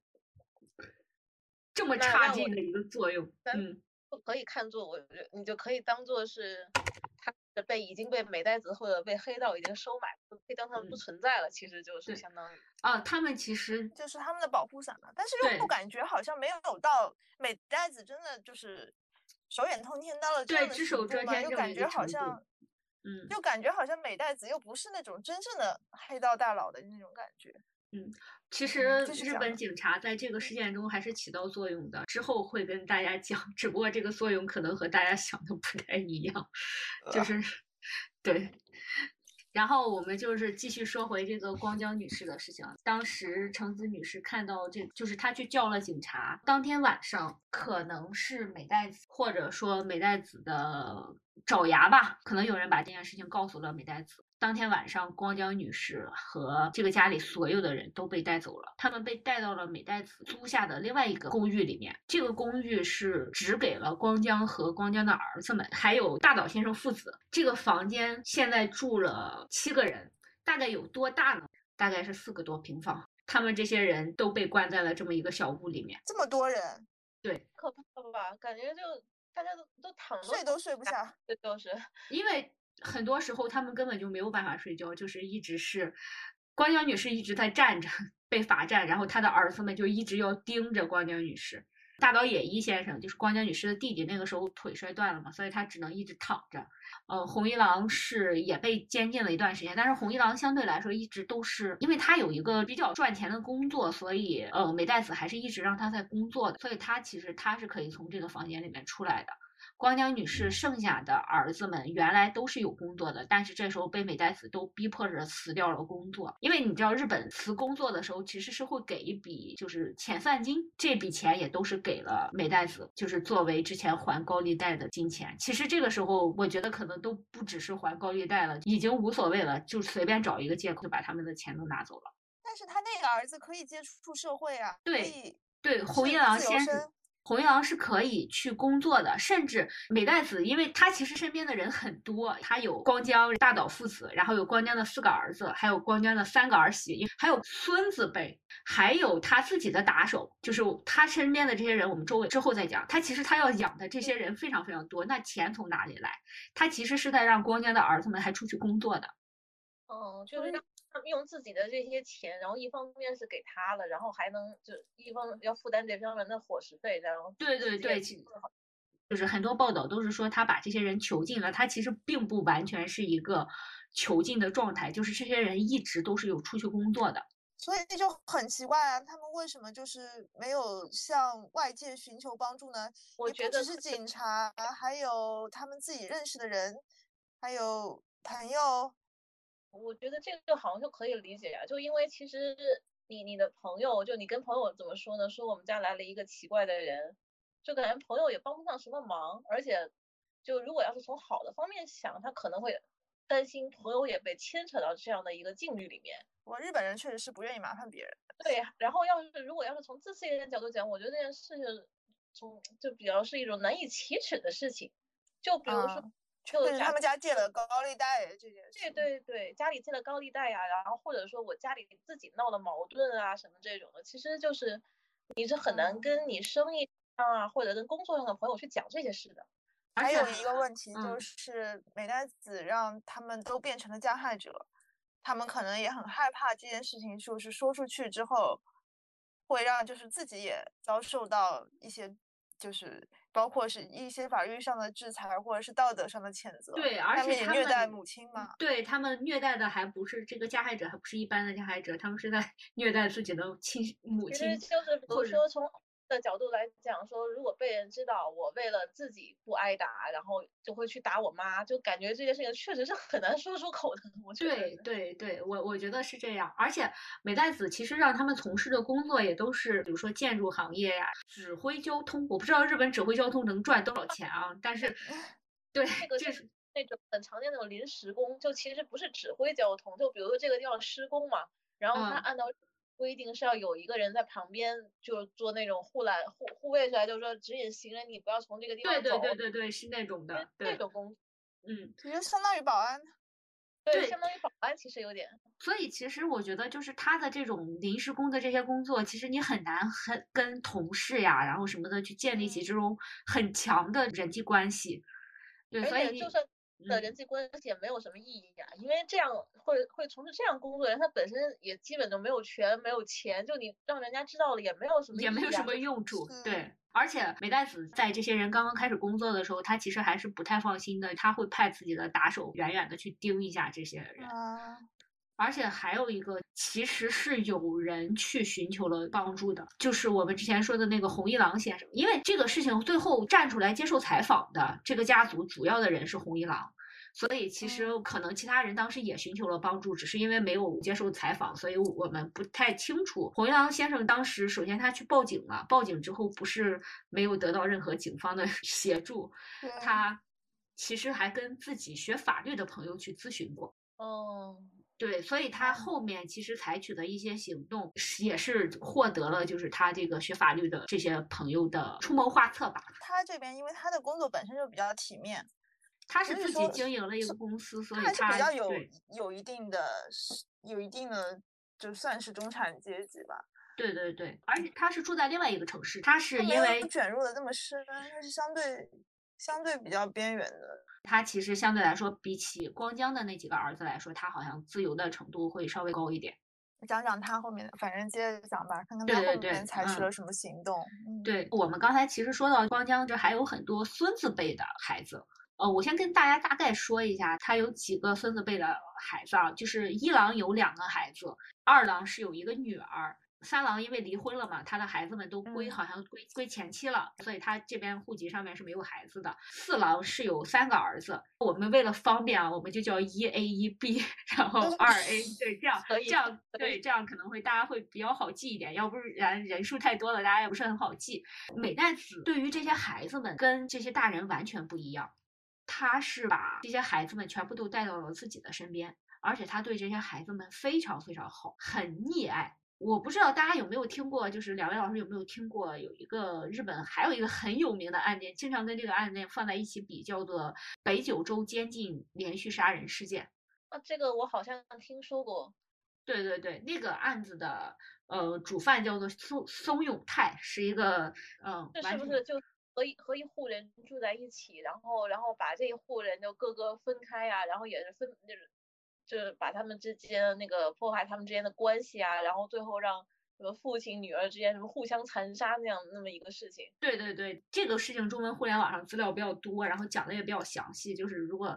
这么差劲的一个作用？嗯，不可以看作，我觉得你就可以当做是他被已经被美代子或者被黑道已经收买，可以当他们不存在了，其实就是相当于啊，他们其实就是他们的保护伞嘛，但是又不感觉好像没有到美代子真的就是。手眼通天到了这样的程度吗？又感觉好像，嗯，又感觉好像美代子又不是那种真正的黑道大佬的那种感觉。嗯，其实日本警察在这个事件中还是起到作用的，之后会跟大家讲。只不过这个作用可能和大家想的不太一样，就是对。然后我们就是继续说回这个光江女士的事情。当时橙子女士看到这，就是她去叫了警察。当天晚上可能是美代子，或者说美代子的爪牙吧，可能有人把这件事情告诉了美代子。当天晚上，光江女士和这个家里所有的人都被带走了。他们被带到了美代子租下的另外一个公寓里面。这个公寓是只给了光江和光江的儿子们，还有大岛先生父子。这个房间现在住了七个人，大概有多大呢？大概是四个多平方。他们这些人都被关在了这么一个小屋里面。这么多人，对，可怕吧？感觉就大家都都躺睡都睡不下，这都是因为。很多时候他们根本就没有办法睡觉，就是一直是，光江女士一直在站着被罚站，然后她的儿子们就一直要盯着光江女士。大岛野一先生就是光江女士的弟弟，那个时候腿摔断了嘛，所以他只能一直躺着。呃，红一郎是也被监禁了一段时间，但是红一郎相对来说一直都是，因为他有一个比较赚钱的工作，所以呃美代子还是一直让他在工作的，所以他其实他是可以从这个房间里面出来的。光江女士剩下的儿子们原来都是有工作的，但是这时候被美代子都逼迫着辞掉了工作。因为你知道，日本辞工作的时候其实是会给一笔就是遣散金，这笔钱也都是给了美代子，就是作为之前还高利贷的金钱。其实这个时候我觉得可能都不只是还高利贷了，已经无所谓了，就随便找一个借口就把他们的钱都拿走了。但是他那个儿子可以接触社会啊，对对，红一郎先生。红一郎是可以去工作的，甚至美代子，因为他其实身边的人很多，他有光江大岛父子，然后有光江的四个儿子，还有光江的三个儿媳，还有孙子辈，还有他自己的打手，就是他身边的这些人，我们周围之后再讲。他其实他要养的这些人非常非常多，那钱从哪里来？他其实是在让光江的儿子们还出去工作的。哦，就是让。用自己的这些钱，然后一方面是给他了，然后还能就一方要负担这方面的伙食费，然后对对对，就是很多报道都是说他把这些人囚禁了，他其实并不完全是一个囚禁的状态，就是这些人一直都是有出去工作的，所以就很奇怪啊，他们为什么就是没有向外界寻求帮助呢？我觉得是警察，还有他们自己认识的人，还有朋友。我觉得这个好像就可以理解啊，就因为其实你你的朋友，就你跟朋友怎么说呢？说我们家来了一个奇怪的人，就感觉朋友也帮不上什么忙，而且就如果要是从好的方面想，他可能会担心朋友也被牵扯到这样的一个境遇里面。我日本人确实是不愿意麻烦别人。对，然后要是如果要是从自私一点角度讲，我觉得这件事情从就比较是一种难以启齿的事情，就比如说。就是他们家借了高利贷这件事。对对对，家里借了高利贷呀，然后或者说我家里自己闹了矛盾啊什么这种的，其实就是你是很难跟你生意上啊或者跟工作上的朋友去讲这些事的。还有一个问题就是美奈子让他们都变成了加害者，他们可能也很害怕这件事情，就是说出去之后会让就是自己也遭受到一些就是。包括是一些法律上的制裁，或者是道德上的谴责。对，而且他们虐待母亲嘛。对他们虐待的还不是这个加害者，还不是一般的加害者，他们是在 虐待自己的亲母亲。其实就是比如说从。的角度来讲，说如果被人知道我为了自己不挨打，然后就会去打我妈，就感觉这件事情确实是很难说出口的。我觉得对对对，我我觉得是这样。而且美代子其实让他们从事的工作也都是，比如说建筑行业呀、指挥交通。我不知道日本指挥交通能赚多少钱啊，但是 对这个就是那种很常见那种临时工，就其实不是指挥交通，就比如说这个地方施工嘛，然后他按照。规定是要有一个人在旁边，就做那种护栏护护卫出来，就是说指引行人，你不要从这个地方走。对对对对对，是那种的，那种工，嗯，其实相当于保安。对，相当于保安，其实有点。所以其实我觉得，就是他的这种临时工的这些工作，其实你很难很跟同事呀，然后什么的去建立起这种很强的人际关系。对，所以就算的人际关系也没有什么意义啊，因为这样会会从事这样工作的人，他本身也基本就没有权没有钱，就你让人家知道了也没有什么也没有什么用处。对，而且美代子在这些人刚刚开始工作的时候，他其实还是不太放心的，他会派自己的打手远远的去盯一下这些人。而且还有一个，其实是有人去寻求了帮助的，就是我们之前说的那个红一郎先生。因为这个事情最后站出来接受采访的这个家族主要的人是红一郎，所以其实可能其他人当时也寻求了帮助，只是因为没有接受采访，所以我们不太清楚。红一郎先生当时首先他去报警了，报警之后不是没有得到任何警方的 协助，他其实还跟自己学法律的朋友去咨询过。哦。对，所以他后面其实采取的一些行动，也是获得了就是他这个学法律的这些朋友的出谋划策吧。他这边因为他的工作本身就比较体面，他是自己经营了一个公司，所以他比较有有一定的、有一定的，就算是中产阶级吧。对对对，而且他是住在另外一个城市，他是因为卷入的这么深，他是相对相对比较边缘的。他其实相对来说，比起光江的那几个儿子来说，他好像自由的程度会稍微高一点。讲讲他后面，反正接着讲吧，看看他后面采取了什么行动。对我们刚才其实说到光江，这还有很多孙子辈的孩子。呃，我先跟大家大概说一下，他有几个孙子辈的孩子啊，就是一郎有两个孩子，二郎是有一个女儿。三郎因为离婚了嘛，他的孩子们都归好像归归前妻了，所以他这边户籍上面是没有孩子的。四郎是有三个儿子，我们为了方便啊，我们就叫一 A 一 B，然后二 A，对，这样这样对，这样可能会大家会比较好记一点，要不然人数太多了，大家也不是很好记。美代子对于这些孩子们跟这些大人完全不一样，他是把这些孩子们全部都带到了自己的身边，而且他对这些孩子们非常非常好，很溺爱。我不知道大家有没有听过，就是两位老师有没有听过有一个日本还有一个很有名的案件，经常跟这个案件放在一起比，叫做北九州监禁连续杀人事件。啊，这个我好像听说过。对对对，那个案子的呃主犯叫做松松永泰，是一个嗯，这是不是就和一和一户人住在一起，然后然后把这一户人就各个分开呀，然后也是分就是。就是把他们之间那个破坏他们之间的关系啊，然后最后让什么父亲女儿之间什么互相残杀那样那么一个事情。对对对，这个事情中文互联网上资料比较多，然后讲的也比较详细，就是如果。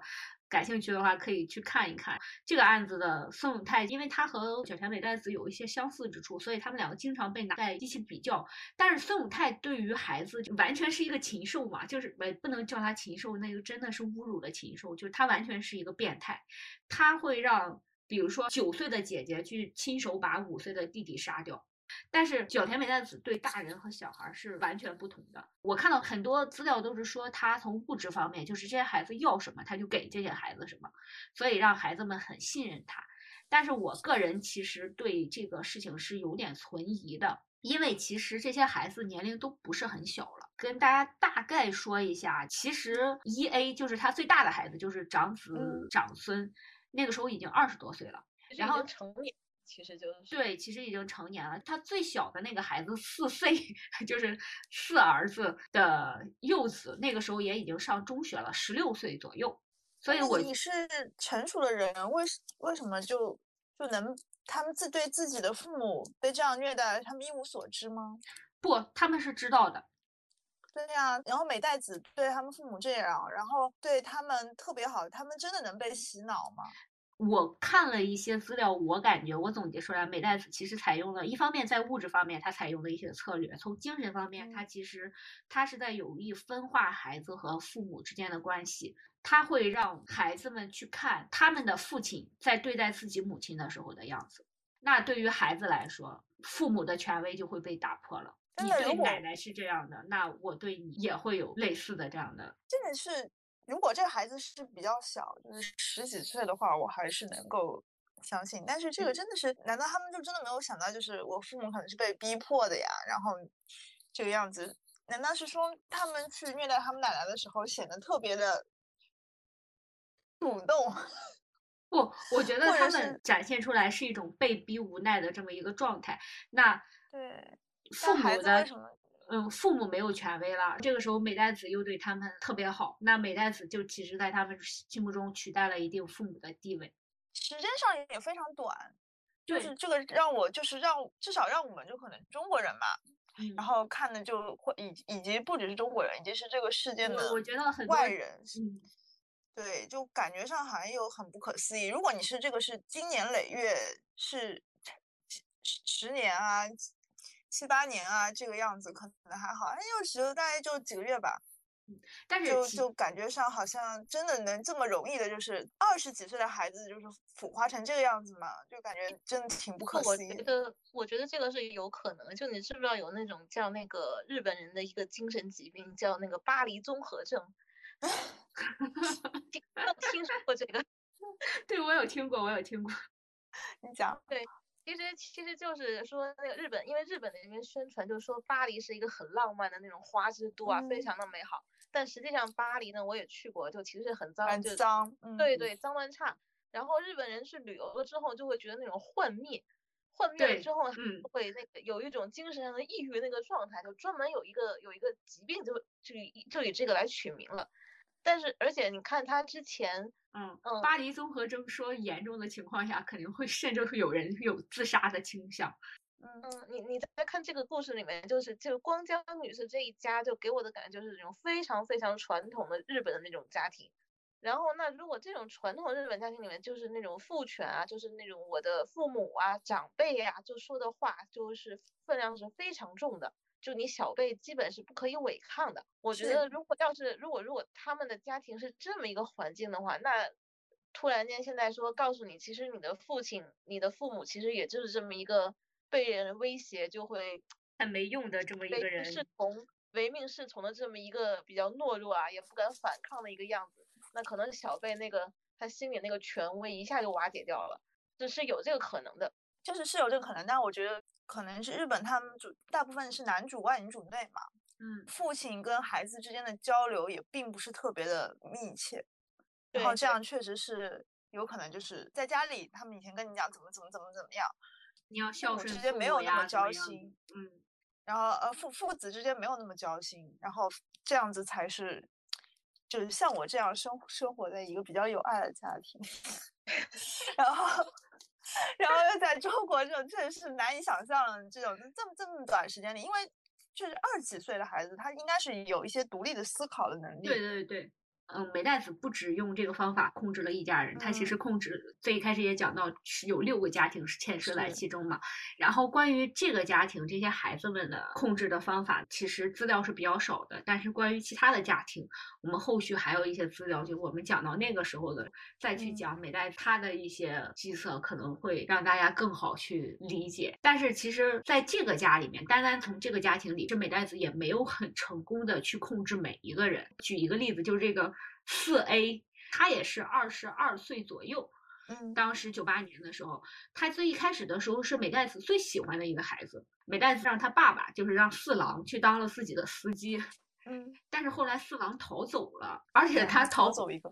感兴趣的话，可以去看一看这个案子的宋永泰，因为他和小泉美代子有一些相似之处，所以他们两个经常被拿在一起比较。但是宋永泰对于孩子完全是一个禽兽嘛，就是不不能叫他禽兽，那个真的是侮辱的禽兽，就是他完全是一个变态，他会让比如说九岁的姐姐去亲手把五岁的弟弟杀掉。但是角田美奈子对大人和小孩是完全不同的。我看到很多资料都是说，他从物质方面，就是这些孩子要什么，他就给这些孩子什么，所以让孩子们很信任他。但是我个人其实对这个事情是有点存疑的，因为其实这些孩子年龄都不是很小了。跟大家大概说一下，其实一 A 就是他最大的孩子，就是长子长孙，那个时候已经二十多岁了，然后成年。其实就是对，其实已经成年了。他最小的那个孩子四岁，就是四儿子的幼子，那个时候也已经上中学了，十六岁左右。所以，我你是成熟的人，为为什么就就能他们自对自己的父母被这样虐待，他们一无所知吗？不，他们是知道的。对呀，然后美代子对他们父母这样，然后对他们特别好，他们真的能被洗脑吗？我看了一些资料，我感觉我总结出来，美代子其实采用了一方面在物质方面，他采用的一些策略；从精神方面，他其实他是在有意分化孩子和父母之间的关系。他会让孩子们去看他们的父亲在对待自己母亲的时候的样子。那对于孩子来说，父母的权威就会被打破了。你对奶奶是这样的，那我对你也会有类似的这样的。真的是。如果这个孩子是比较小，就是十几岁的话，我还是能够相信。但是这个真的是，难道他们就真的没有想到，就是我父母可能是被逼迫的呀？然后这个样子，难道是说他们去虐待他们奶奶的时候，显得特别的主动。不，我觉 得他们展现出来是一种被逼无奈的这么一个状态。那对父母的，嗯，父母没有权威了。这个时候美代子又对他们特别好，那美代子就其实在他们心目中取代了一定父母的地位。时间上也非常短，就是这个让我就是让至少让我们就可能中国人嘛，然后看的就会以以及不只是中国人，以及是这个世界的我觉得很外人，嗯。对，就感觉上好像又很不可思议。如果你是这个是经年累月，是十十年啊、七八年啊这个样子，可能还好。哎，有时候大概就几个月吧。嗯，但是就就感觉上好像真的能这么容易的，就是二十几岁的孩子就是腐化成这个样子嘛？就感觉真的挺不可思议。我觉得，我觉得这个是有可能。就你知不知道有那种叫那个日本人的一个精神疾病，叫那个巴黎综合症？听听说过这个？对，我有听过，我有听过。你讲。对，其实其实就是说那个日本，因为日本那边宣传就是说巴黎是一个很浪漫的那种花之都啊，非常的美好。但实际上巴黎呢，我也去过，就其实很脏，很脏。对对，脏乱差。然后日本人去旅游了之后，就会觉得那种幻灭，幻灭了之后，会那个有一种精神上的抑郁那个状态，就专门有一个有一个疾病，就就以就以这个来取名了。但是，而且你看他之前，嗯嗯，巴黎综合征说严重的情况下，肯定会甚至会有人有自杀的倾向。嗯嗯，你你在看这个故事里面，就是就光江女士这一家，就给我的感觉就是那种非常非常传统的日本的那种家庭。然后，那如果这种传统日本家庭里面，就是那种父权啊，就是那种我的父母啊、长辈呀，就说的话，就是分量是非常重的。就你小辈基本是不可以违抗的。我觉得如果要是如果如果他们的家庭是这么一个环境的话，那突然间现在说告诉你，其实你的父亲、你的父母其实也就是这么一个被人威胁就会很没用的这么一个人，是从唯命是从的这么一个比较懦弱啊，也不敢反抗的一个样子。那可能小辈那个他心里那个权威一下就瓦解掉了，这是有这个可能的，就是是有这个可能，但我觉得。可能是日本，他们主大部分是男主外女主内嘛，嗯，父亲跟孩子之间的交流也并不是特别的密切，然后这样确实是有可能就是在家里，他们以前跟你讲怎么怎么怎么怎么样，你要孝顺之间没有那么交心，嗯，然后呃父父子之间没有那么交心，然后这样子才是，就是像我这样生生活在一个比较有爱的家庭，然后。然后又在中国这种真的是难以想象这种这么这么短时间里，因为就是二十几岁的孩子，他应该是有一些独立的思考的能力。对对对。嗯，美代子不止用这个方法控制了一家人，他其实控制最一开始也讲到是有六个家庭是牵涉在其中嘛。然后关于这个家庭这些孩子们的控制的方法，其实资料是比较少的。但是关于其他的家庭，我们后续还有一些资料，就我们讲到那个时候的再去讲美代他的一些计策，可能会让大家更好去理解。但是其实在这个家里面，单单从这个家庭里，这美代子也没有很成功的去控制每一个人。举一个例子，就是这个。四 A，他也是二十二岁左右，嗯，当时九八年的时候，他最一开始的时候是美代子最喜欢的一个孩子，美代子让他爸爸就是让四郎去当了自己的司机，嗯，但是后来四郎逃走了，而且他逃走一个，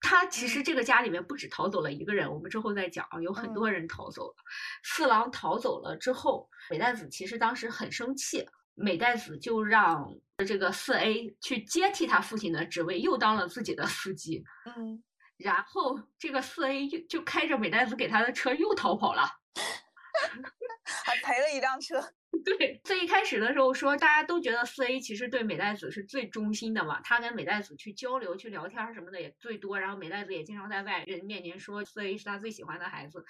他其实这个家里面不止逃走了一个人，我们之后再讲，有很多人逃走了，四郎逃走了之后，美代子其实当时很生气。美代子就让这个四 A 去接替他父亲的职位，又当了自己的司机。嗯，然后这个四 A 又就开着美代子给他的车又逃跑了，还赔了一辆车。对，最一开始的时候说，大家都觉得四 A 其实对美代子是最忠心的嘛，他跟美代子去交流、去聊天什么的也最多，然后美代子也经常在外人面前说四 A 是他最喜欢的孩子。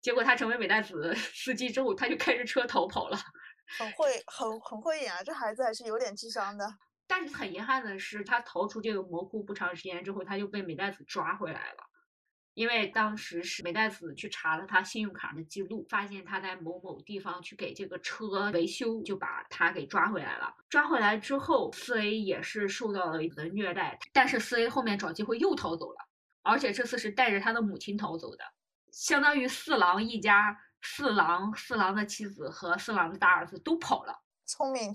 结果他成为美代子司机之后，他就开着车逃跑了。很会，很很会演啊！这孩子还是有点智商的。但是很遗憾的是，他逃出这个魔窟不长时间之后，他就被美代子抓回来了。因为当时是美代子去查了他信用卡的记录，发现他在某某地方去给这个车维修，就把他给抓回来了。抓回来之后，四 A 也是受到了的虐待，但是四 A 后面找机会又逃走了，而且这次是带着他的母亲逃走的，相当于四郎一家。四郎、四郎的妻子和四郎的大儿子都跑了。聪明，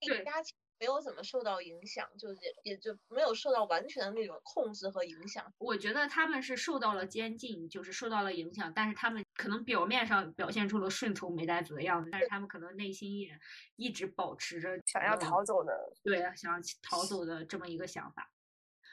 对，家没有怎么受到影响，就也也就没有受到完全的那种控制和影响。我觉得他们是受到了监禁，就是受到了影响，但是他们可能表面上表现出了顺从梅代子的样子，但是他们可能内心也一直保持着想要逃走的，对，想要逃走的这么一个想法。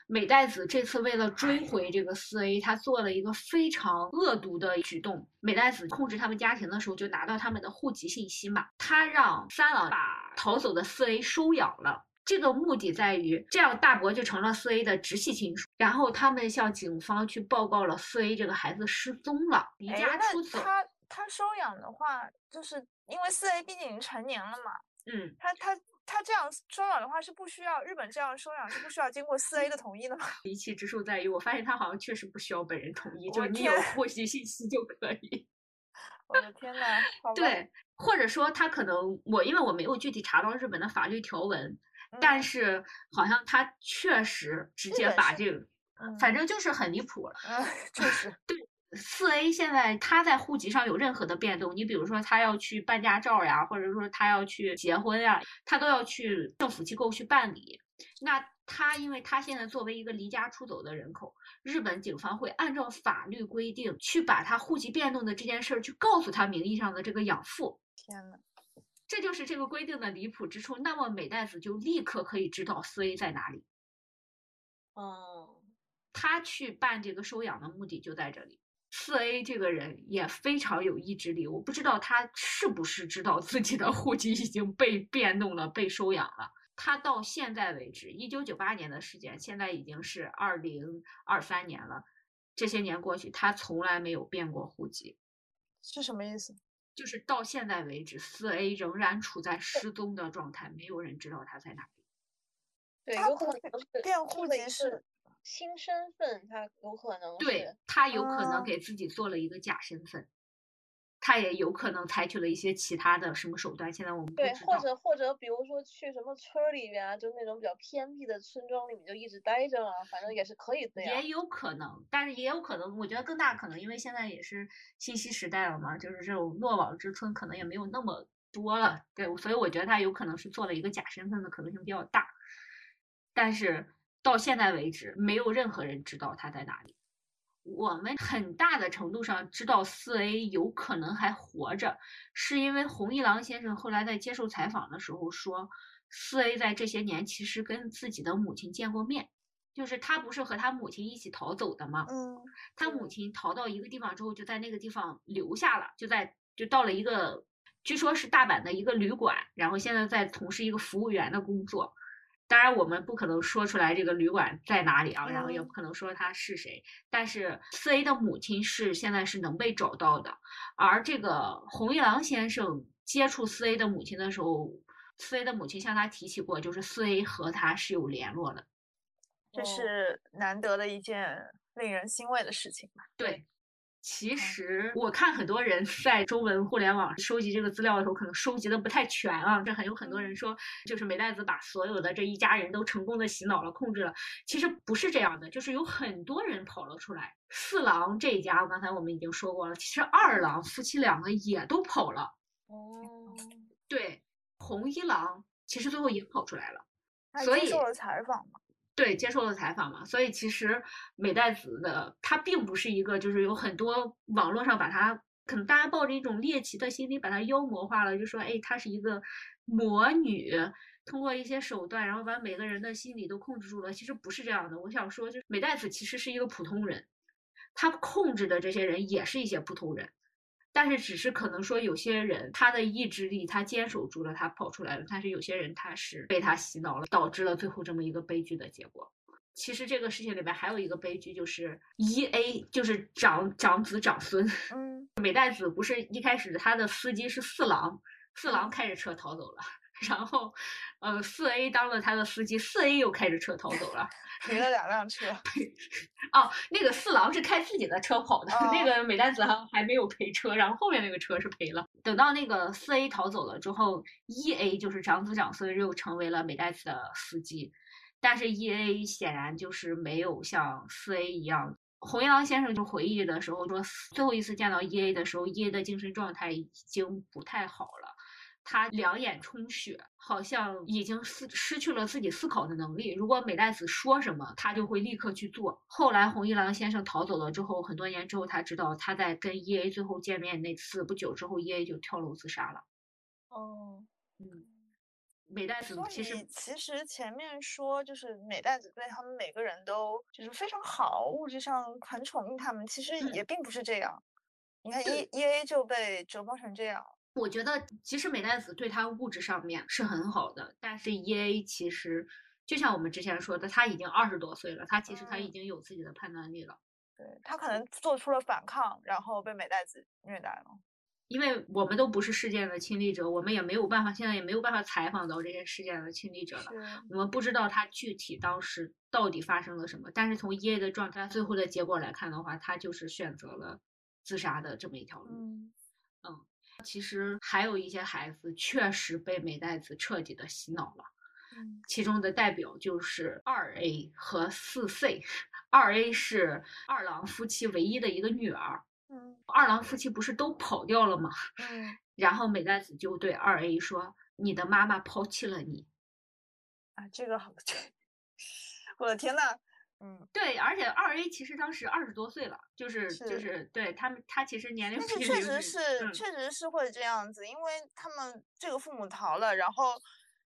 美代子这次为了追回这个四 A，他做了一个非常恶毒的举动。美代子控制他们家庭的时候，就拿到他们的户籍信息嘛。他让三郎把逃走的四 A 收养了，这个目的在于这样大伯就成了四 A 的直系亲属。然后他们向警方去报告了四 A 这个孩子失踪了，离家出走。他他收养的话，就是因为四 A 毕竟已经成年了嘛。嗯，他他。他这样收养的话是不需要日本这样收养是不需要经过四 A 的同意的吗？离奇之处在于，我发现他好像确实不需要本人同意，就是你有户籍信息就可以。我的天呐！对，或者说他可能我因为我没有具体查到日本的法律条文，但是好像他确实直接把这个，反正就是很离谱了。嗯，确实。对。四 A 现在他在户籍上有任何的变动，你比如说他要去办驾照呀，或者说他要去结婚呀，他都要去政府机构去办理。那他因为他现在作为一个离家出走的人口，日本警方会按照法律规定去把他户籍变动的这件事儿去告诉他名义上的这个养父。天呐，这就是这个规定的离谱之处。那么美代子就立刻可以知道四 A 在哪里。哦，他去办这个收养的目的就在这里。四 A 这个人也非常有意志力，我不知道他是不是知道自己的户籍已经被变动了、被收养了。他到现在为止，一九九八年的时间，现在已经是二零二三年了，这些年过去，他从来没有变过户籍，是什么意思？就是到现在为止，四 A 仍然处在失踪的状态，没有人知道他在哪里。对，有可能变户籍是。新身份，他有可能对他有可能给自己做了一个假身份，他也有可能采取了一些其他的什么手段。现在我们对，或者或者比如说去什么村里面啊，就那种比较偏僻的村庄里面就一直待着了，反正也是可以的呀。也有可能，但是也有可能，我觉得更大可能，因为现在也是信息时代了嘛，就是这种落网之村可能也没有那么多了。对，所以我觉得他有可能是做了一个假身份的可能性比较大，但是。到现在为止，没有任何人知道他在哪里。我们很大的程度上知道四 A 有可能还活着，是因为红一郎先生后来在接受采访的时候说，四 A 在这些年其实跟自己的母亲见过面，就是他不是和他母亲一起逃走的吗？嗯，他母亲逃到一个地方之后，就在那个地方留下了，就在就到了一个，据说是大阪的一个旅馆，然后现在在从事一个服务员的工作。当然，我们不可能说出来这个旅馆在哪里啊，然后也不可能说他是谁。但是四 A 的母亲是现在是能被找到的，而这个红一郎先生接触四 A 的母亲的时候，四 A 的母亲向他提起过，就是四 A 和他是有联络的，这是难得的一件令人欣慰的事情吧？对。其实我看很多人在中文互联网收集这个资料的时候，可能收集的不太全啊。这很有很多人说，就是美代子把所有的这一家人都成功的洗脑了、控制了。其实不是这样的，就是有很多人跑了出来。四郎这一家，刚才我们已经说过了。其实二郎夫妻两个也都跑了。哦，对，红一郎其实最后也跑出来了，所以接受了采访嘛。对，接受了采访嘛，所以其实美代子的她并不是一个，就是有很多网络上把她可能大家抱着一种猎奇的心理把她妖魔化了，就说哎，她是一个魔女，通过一些手段，然后把每个人的心理都控制住了。其实不是这样的。我想说，就是美代子其实是一个普通人，她控制的这些人也是一些普通人。但是只是可能说有些人他的意志力他坚守住了他跑出来了，但是有些人他是被他洗脑了，导致了最后这么一个悲剧的结果。其实这个事情里边还有一个悲剧，就是一 A 就是长长子长孙，嗯，美代子不是一开始他的司机是四郎，四郎开着车逃走了。然后，呃，四 A 当了他的司机，四 A 又开着车逃走了，赔了两辆车。哦，那个四郎是开自己的车跑的，那个美代子还还没有赔车，然后后面那个车是赔了。等到那个四 A 逃走了之后，一 A 就是长子长孙又成为了美代子的司机，但是一 A 显然就是没有像四 A 一样。红一郎先生就回忆的时候说，最后一次见到一 A 的时候，一 A 的精神状态已经不太好了。他两眼充血，好像已经失失去了自己思考的能力。如果美代子说什么，他就会立刻去做。后来红一郎先生逃走了之后，很多年之后，他知道他在跟 E A 最后见面那次不久之后，E A 就跳楼自杀了。哦，嗯，美代子所其实其实前面说就是美代子对他们每个人都就是非常好，物质上很宠溺他们，其实嗯也并不是这样。你看 E E A 就被折磨成这样，我觉得其实美代子对他物质上面是很好的，但是 E A 其实就像我们之前说的，他已经二十多岁了，他其实他已嗯经有自己的判断力了。对他可能做出了反抗，然后被美代子虐待了。因为我们都不是事件的亲历者，我们也没有办法，现在也没有办法采访到这些事件的亲历者了。我们不知道他具体当时到底发生了什么，但是从 E A 的状态最后的结果来看的话，他就是选择了自杀的这么一条路。嗯，其实还有一些孩子确实被美代子彻底的洗脑了。嗯其中的代表就是二 A 和四 C。二 A 是二郎夫妻唯一的一个女儿，嗯二郎夫妻不是都跑掉了吗？嗯，然后美代子就对二 A 说：“你的妈妈抛弃了你。啊，这个好，我的天呐，嗯，”对，而且二 A 其实当时二十多岁了，就是就是。是对他们，他其实年龄但是确实是是，嗯。确实是会这样子，因为他们这个父母逃了，然后，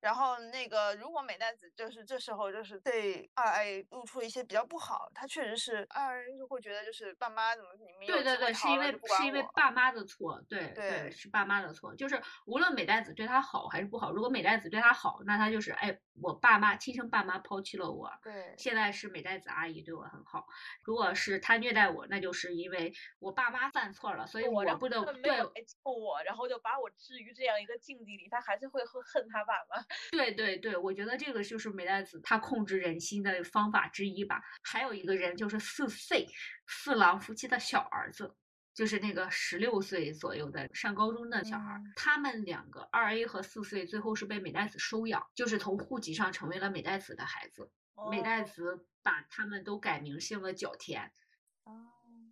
然后那个如果美代子就是这时候就是对二 A 露出一些比较不好，他确实是二 A 就会觉得就是爸妈怎么你们对对对，是因为是因为爸妈的错，对对是爸妈的错。就是无论美代子对他好还是不好，如果美代子对他好，那他就是哎，我爸妈亲生爸妈抛弃了我，对现在是美代子阿姨对我很好。如果是他虐待我，那就是因为我爸妈犯错了，所以我，不得他没对救我，然后就把我置于这样一个境地里，他还是会恨恨他爸妈。对对对，我觉得这个就是美代子她控制人心的方法之一吧。还有一个人就是四岁四郎夫妻的小儿子，就是那个十六岁左右的上高中的小孩他们两个二 A 和四岁最后是被美代子收养，就是从户籍上成为了美代子的孩子。美代哦子把他们都改名姓了角田。哦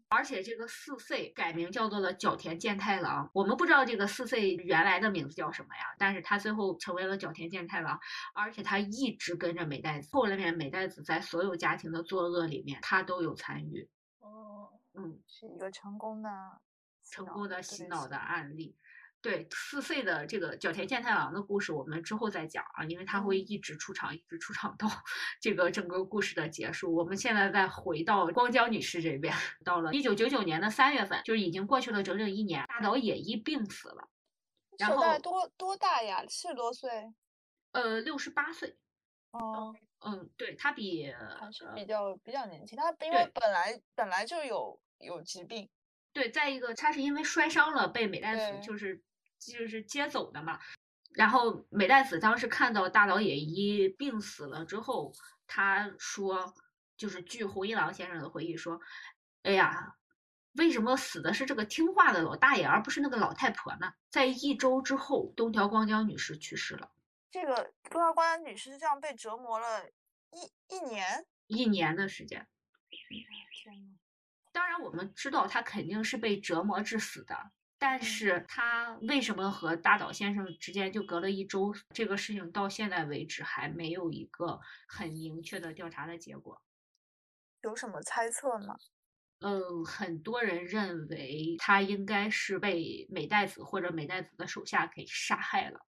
而且这个四岁改名叫做了角田健太郎，我们不知道这个四岁原来的名字叫什么呀，但是他最后成为了角田健太郎，而且他一直跟着美代子，后来面美代子在所有家庭的作恶里面，他都有参与，哦，嗯，是一个成功的成功的洗脑的案例。对四岁的这个角田健太郎的故事，我们之后再讲啊，因为他会嗯。一直出场，一直出场到这个整个故事的结束。我们现在再回到光江女士这边，到了一九九九年的三月份，就是已经过去了整整一年，大岛野一病死了，然后多多大呀？七十多岁。呃六十八岁，哦，嗯，对他比还是呃比较比较年轻。他因为本来本来就有有疾病，对，再一个他是因为摔伤了被美代子就。是就是接走的嘛。然后美代子当时看到大岛野一病死了之后，他说，就是据红一郎先生的回忆说，哎呀，为什么死的是这个听话的老大爷，而不是那个老太婆呢？在一周之后，东条光江女士去世了，这个东条光江女士就这样被折磨了一一年。一年的时间。天呐，当然，我们知道他肯定是被折磨致死的，但嗯是他为什么和大岛先生之间就隔了一周？这个事情到现在为止还没有一个很明确的调查的结果。有什么猜测吗？嗯，很多人认为他应该是被美代子或者美代子的手下给杀害了。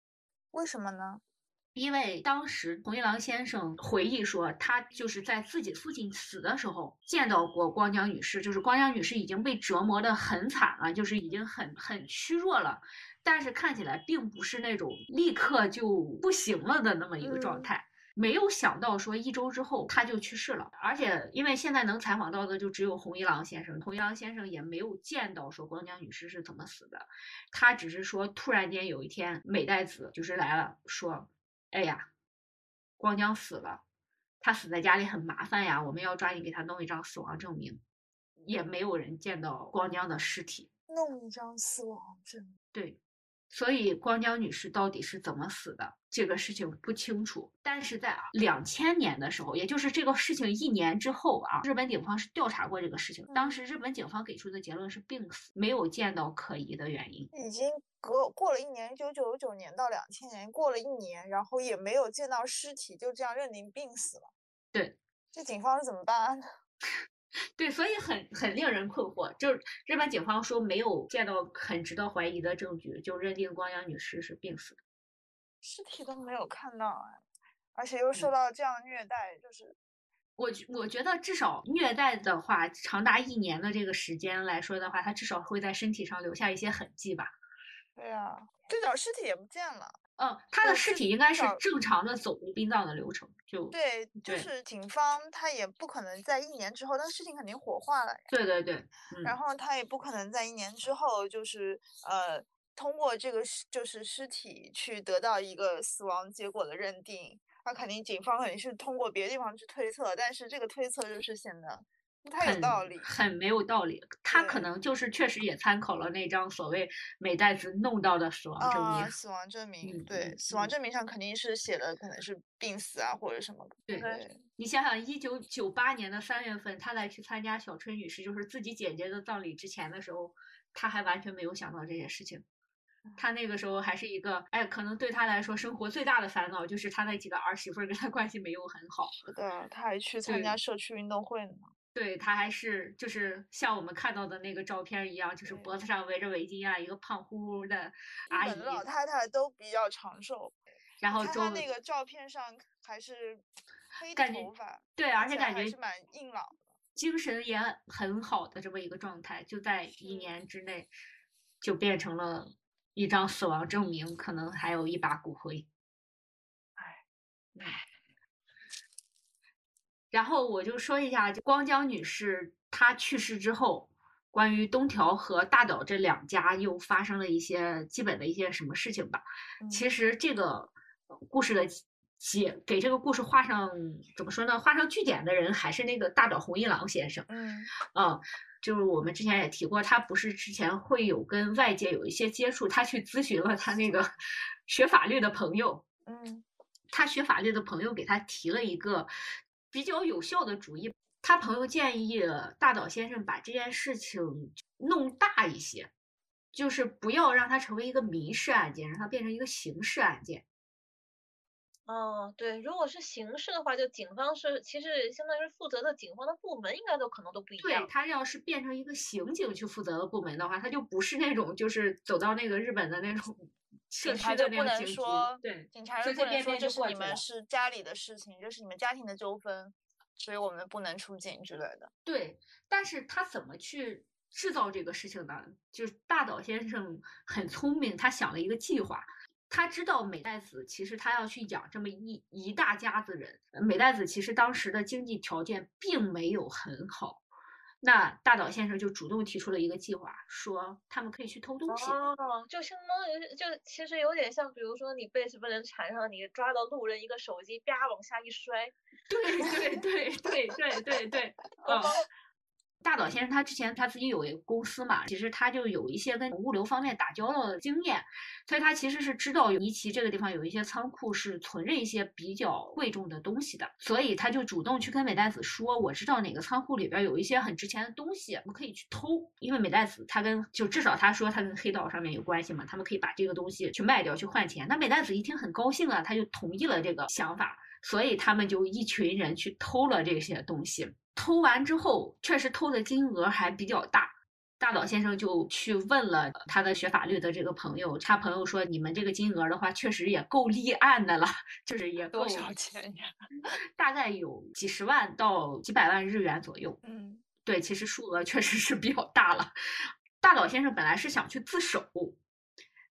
为什么呢？因为当时红一郎先生回忆说，他就是在自己父亲死的时候见到过光江女士，就是光江女士已经被折磨得很惨了，就是已经很很虚弱了，但是看起来并不是那种立刻就不行了的那么一个状嗯态。没有想到说一周之后他就去世了，而且因为现在能采访到的就只有红一郎先生，红一郎先生也没有见到说光江女士是怎么死的，他只是说突然间有一天美代子就是来了，说，哎呀，光江死了，他死在家里很麻烦呀，我们要抓紧给他弄一张死亡证明，也没有人见到光江的尸体。弄一张死亡证。对，所以光江女士到底是怎么死的，这个事情不清楚。但是在两千年的时候，也就是这个事情一年之后啊，日本警方是调查过这个事情。当时日本警方给出的结论是病死，没有见到可疑的原因。已经隔过了一年，一九九九年到两千年过了一年，然后也没有见到尸体，就这样认定病死了。对，这警方是怎么办？对，所以很很令人困惑。就是日本警方说没有见到很值得怀疑的证据，就认定光阳女士是病死的，尸体都没有看到哎，而且又受到这样虐待，就是我我觉得至少虐待的话，长达一年的这个时间来说的话，他至少会在身体上留下一些痕迹吧。对呀，这找尸体也不见了。嗯，他的尸体应该是正常的走入殡葬的流程，就对，就是警方他也不可能在一年之后，但事情肯定火化了。对对对，然后他也不可能在一年之后，就是呃，通过这个就是尸体去得到一个死亡结果的认定，那肯定警方肯定是通过别的地方去推测，但是这个推测就是显得。太有道理，很没有道理。他可能就是确实也参考了那张所谓美代子弄到的死亡证明。死亡证明，对，死亡证明上肯定是写的可能是病死啊或者什么。对，你想想，一九九八年的三月份，他来去参加小春女士就是自己姐姐的葬礼之前的时候，他还完全没有想到这件事情。他那个时候还是一个，哎，可能对他来说生活最大的烦恼就是他那几个儿媳妇跟他关系没有很好。是的，他还去参加社区运动会呢。对他还是就是像我们看到的那个照片一样，就是脖子上围着围巾啊，一个胖乎乎的阿姨。老太太都比较长寿，然后他那个照片上还是黑头发，对，而且感觉是蛮硬朗的，精神也很好的这么一个状态，就在一年之内就变成了一张死亡证明，可能还有一把骨灰。唉，唉。然后我就说一下，就光江女士她去世之后，关于东条和大岛这两家又发生了一些基本的一些什么事情吧。其实这个故事的解给这个故事画上怎么说呢？画上句点的人还是那个大岛弘一郎先生。嗯，嗯，就是我们之前也提过，他不是之前会有跟外界有一些接触，他去咨询了他那个学法律的朋友。嗯，他学法律的朋友给他提了一个。比较有效的主意，他朋友建议大岛先生把这件事情弄大一些，就是不要让它成为一个民事案件，让它变成一个刑事案件。哦，对，如果是刑事的话，就警方是其实相当于是负责的警方的部门，应该都可能都不一样。对他要是变成一个刑警去负责的部门的话，他就不是那种就是走到那个日本的那种。警察就不能说，对，警察就不能说这是你们是家里的事情，这是你们家庭的纠纷，所以我们不能出警之类的。对，但是他怎么去制造这个事情呢？就是大岛先生很聪明，他想了一个计划，他知道美代子其实他要去养这么一一大家子人，美代子其实当时的经济条件并没有很好。那大岛先生就主动提出了一个计划，说他们可以去偷东西。哦，就相当于就其实有点像，比如说你被什么人缠上，你抓到路人一个手机，啪往下一摔。对对对对对对对，嗯。大岛先生他之前他自己有一个公司嘛，其实他就有一些跟物流方面打交道的经验，所以他其实是知道尼奇这个地方有一些仓库是存着一些比较贵重的东西的，所以他就主动去跟美代子说，我知道哪个仓库里边有一些很值钱的东西，我们可以去偷。因为美代子他跟就至少他说他跟黑道上面有关系嘛，他们可以把这个东西去卖掉去换钱。那美代子一听很高兴啊，他就同意了这个想法，所以他们就一群人去偷了这些东西。偷完之后，确实偷的金额还比较大。大岛先生就去问了他的学法律的这个朋友，他朋友说：“你们这个金额的话，确实也够立案的了，就是也多少钱呀？大概有几十万到几百万日元左右。嗯，对，其实数额确实是比较大了。大岛先生本来是想去自首，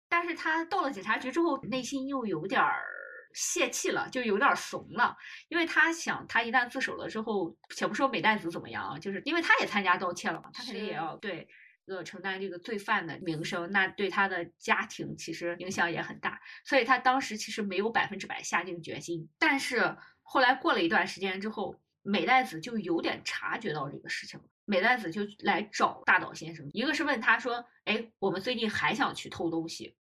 但是他到了警察局之后，内心又有点儿。泄气了，就有点怂了，因为他想，他一旦自首了之后，且不说美代子怎么样啊，就是因为他也参加盗窃了嘛，他肯定也要对呃承担这个罪犯的名声，那对他的家庭其实影响也很大，所以他当时其实没有百分之百下定决心，但是后来过了一段时间之后，美代子就有点察觉到这个事情了，美代子就来找大岛先生，一个是问他说，哎，我们最近还想去偷东西。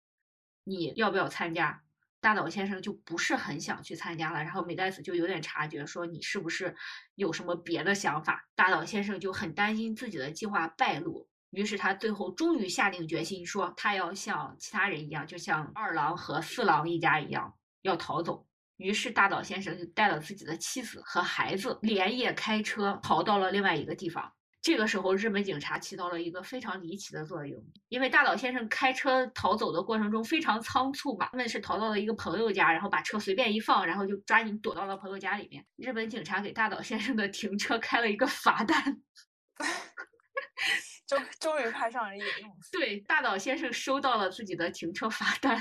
你要不要参加？大岛先生就不是很想去参加了，然后美代子就有点察觉，说你是不是有什么别的想法？大岛先生就很担心自己的计划败露，于是他最后终于下定决心，说他要像其他人一样，就像二郎和四郎一家一样，要逃走。于是大岛先生就带了自己的妻子和孩子，连夜开车逃到了另外一个地方。这个时候，日本警察起到了一个非常离奇的作用，因为大岛先生开车逃走的过程中非常仓促嘛，他们是逃到了一个朋友家，然后把车随便一放，然后就抓紧躲到了朋友家里面。日本警察给大岛先生的停车开了一个罚单，终终于派上了用。对，大岛先生收到了自己的停车罚单。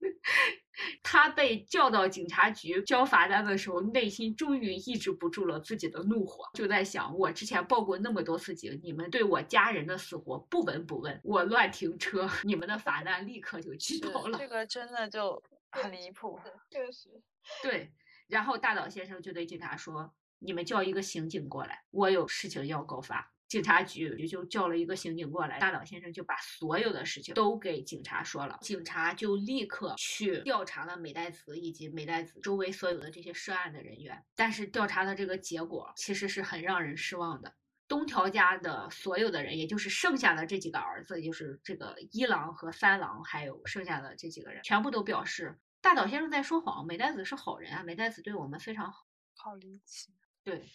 他被叫到警察局交罚单的时候，内心终于抑制不住了自己的怒火，就在想：我之前报过那么多次警，你们对我家人的死活不闻不问，我乱停车，你们的罚单立刻就知道了。这个真的就很离谱，确实。对，然后大岛先生就对警察说：“你们叫一个刑警过来，我有事情要告发。”警察局就叫了一个刑警过来，大岛先生就把所有的事情都给警察说了，警察就立刻去调查了美代子以及美代子周围所有的这些涉案的人员，但是调查的这个结果其实是很让人失望的。东条家的所有的人，也就是剩下的这几个儿子，就是这个一郎和三郎，还有剩下的这几个人，全部都表示大岛先生在说谎，美代子是好人啊，美代子对我们非常好。好离奇。对。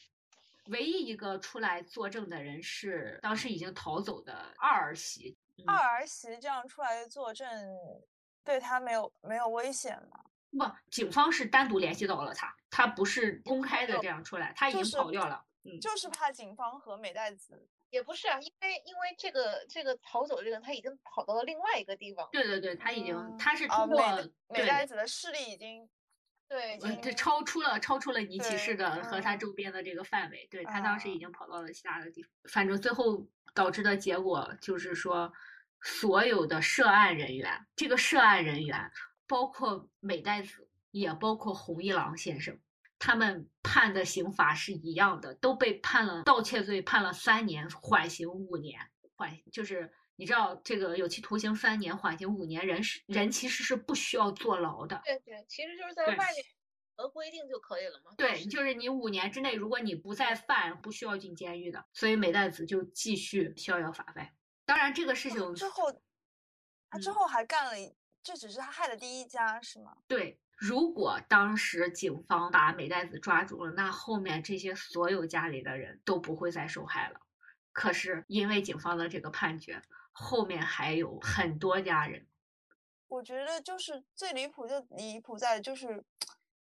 唯一一个出来作证的人是当时已经逃走的二儿媳。二儿媳这样出来作证，对他没有没有危险吗？不，警方是单独联系到了他，他不是公开的这样出来，他已经跑掉了。嗯，就是怕警方和美代子。也不是啊，因为因为这个这个逃走的人他已经跑到了另外一个地方。对对对，他已经他是通过美代子的势力已经。对，这超出了超出了尼奇市的和他周边的这个范围。对他当时已经跑到了其他的地方。反正最后导致的结果就是说，所有的涉案人员，这个涉案人员包括美代子，也包括红一郎先生，他们判的刑罚是一样的，都被判了盗窃罪，判了三年，缓刑五年，缓就是。你知道这个有期徒刑三年，缓刑五年，人是人其实是不需要坐牢的。对对，其实就是在外面合规定就可以了嘛。对，就是你五年之内，如果你不再犯，不需要进监狱的。所以美代子就继续逍遥法外。当然，这个事情之后，他之后还干了，这只是他害的第一家，是吗？对，如果当时警方把美代子抓住了，那后面这些所有家里的人都不会再受害了。可是因为警方的这个判决。后面还有很多家人，我觉得就是最离谱就离谱在就是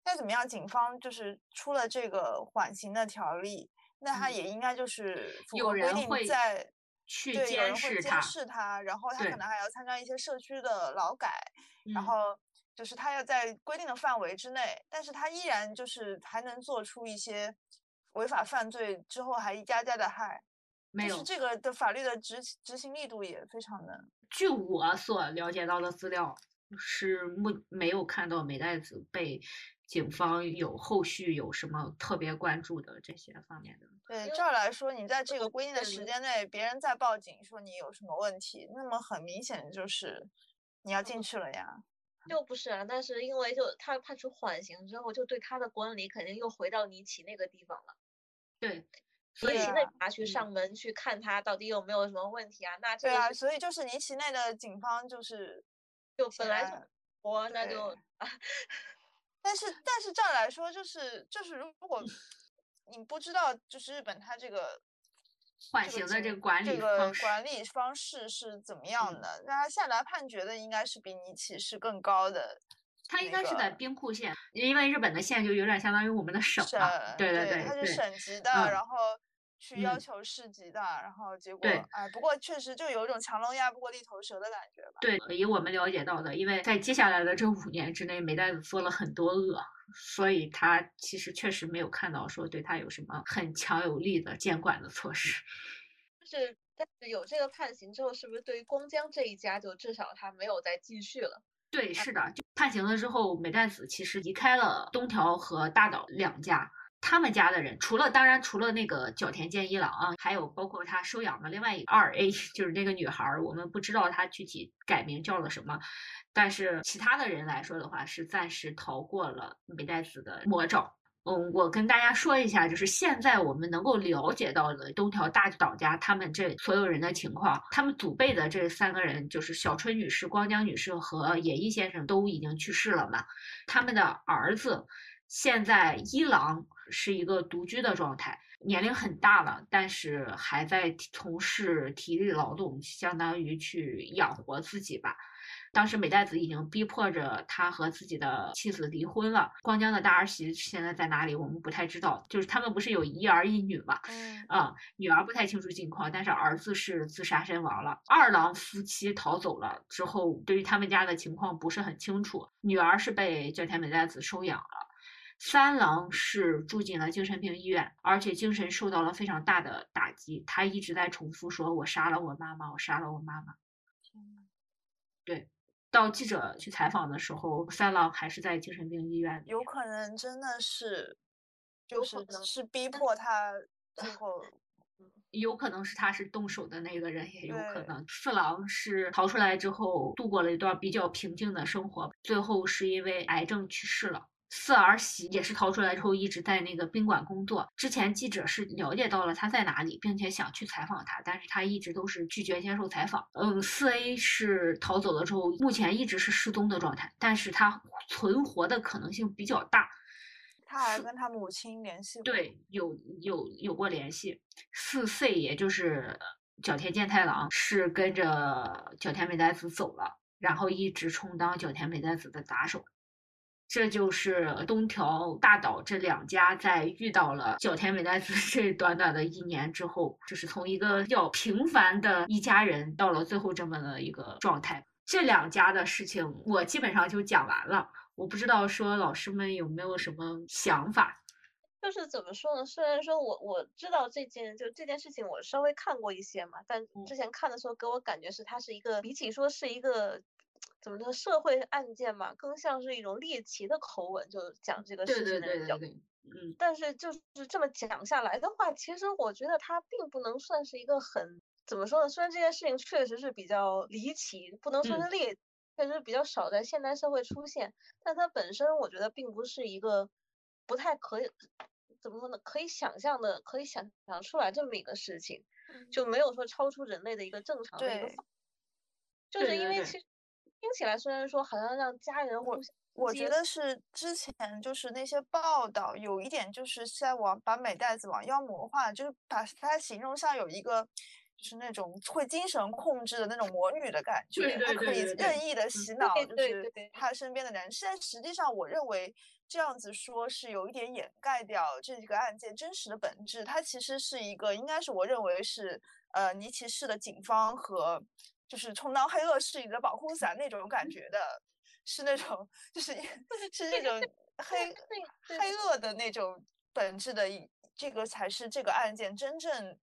再怎么样，警方就是出了这个缓刑的条例，那他也应该就是有人会在去监视监视他，然后他可能还要参加一些社区的劳改，然后就是他要在规定的范围之内，但是他依然就是还能做出一些违法犯罪之后还一家家的害。没有这个的法律的执执行力度也非常的。据我所了解到的资料，是目没有看到美代子被警方有后续有什么特别关注的这些方面的。对，照来说，你在这个规定的时间内，别人再报警说你有什么问题，那么很明显就是你要进去了呀。就不是啊，但是因为就他判处缓刑之后，就对他的管理肯定又回到你起那个地方了。对。所以现在拿去上门去看他到底有没有什么问题啊？那对啊，所以就是尼奇内的警方就是就本来就我那就，但是但是照来说就是就是如果你不知道就是日本他这个缓刑的这个管理这个管理方式是怎么样的？那他下达判决的应该是比尼奇是更高的。他应该是在兵库县，因为日本的县就有点相当于我们的省了。对对对，他是省级的，然后去要求市级的，然后结果哎，不过确实就有一种强龙压不过地头蛇的感觉吧。对，以我们了解到的，因为在接下来的这五年之内，美代子做了很多恶，所以他其实确实没有看到说对他有什么很强有力的监管的措施。就是，但是有这个判刑之后，是不是对于光江这一家，就至少他没有再继续了？对，是的，就判刑了之后，美代子其实离开了东条和大岛两家，他们家的人，除了当然除了那个角田健一郎啊，还有包括他收养的另外一个二 A，就是那个女孩儿，我们不知道她具体改名叫了什么，但是其他的人来说的话，是暂时逃过了美代子的魔爪。嗯，我跟大家说一下，就是现在我们能够了解到的东条大岛家他们这所有人的情况，他们祖辈的这三个人，就是小春女士、光江女士和野一先生都已经去世了嘛，他们的儿子。现在一郎是一个独居的状态，年龄很大了，但是还在从事体力劳动，相当于去养活自己吧。当时美代子已经逼迫着他和自己的妻子离婚了。光江的大儿媳现在在哪里？我们不太知道。就是他们不是有一儿一女嘛？嗯，啊，女儿不太清楚近况，但是儿子是自杀身亡了。二郎夫妻逃走了之后，对于他们家的情况不是很清楚。女儿是被角田美代子收养了。三郎是住进了精神病医院，而且精神受到了非常大的打击。他一直在重复说：“我杀了我妈妈，我杀了我妈妈。”对，到记者去采访的时候，三郎还是在精神病医院。有可能真的是，就是是逼迫他最 后，有可能是他是动手的那个人，也有可能四郎是逃出来之后度过了一段比较平静的生活，最后是因为癌症去世了。四儿媳也是逃出来之后一直在那个宾馆工作。之前记者是了解到了他在哪里，并且想去采访他，但是他一直都是拒绝接受采访。嗯，四 A 是逃走了之后，目前一直是失踪的状态，但是他存活的可能性比较大。他还跟他母亲联系过？对，有有有过联系。四 C 也就是角田健太郎是跟着角田美代子走了，然后一直充当角田美代子的打手。这就是东条大岛这两家在遇到了小田美奈子 这短短的一年之后，就是从一个比较平凡的一家人，到了最后这么的一个状态。这两家的事情我基本上就讲完了，我不知道说老师们有没有什么想法。就是怎么说呢？虽然说我我知道这件就这件事情，我稍微看过一些嘛，但之前看的时候给我感觉是它是一个比起说是一个。怎么说社会案件嘛，更像是一种猎奇的口吻，就讲这个事情的人角度。嗯，但是就是这么讲下来的话，其实我觉得它并不能算是一个很怎么说呢？虽然这件事情确实是比较离奇，不能说是猎，确实比较少在现代社会出现，但它本身我觉得并不是一个不太可以怎么说呢？可以想象的，可以想象出来这么一个事情，就没有说超出人类的一个正常的一个，就是因为其实。听起来虽然说好像让家人或我觉得是之前就是那些报道有一点就是在往把美代子往妖魔化，就是把它形容像有一个就是那种会精神控制的那种魔女的感觉，她可以任意的洗脑，就是她身边的人。现在实际上我认为这样子说是有一点掩盖掉这个案件真实的本质。它其实是一个应该是我认为是呃尼奇市的警方和。就是充当黑恶势力的保护伞那种感觉的，是那种就是 是那种黑黑恶的那种本质的，这个才是这个案件真正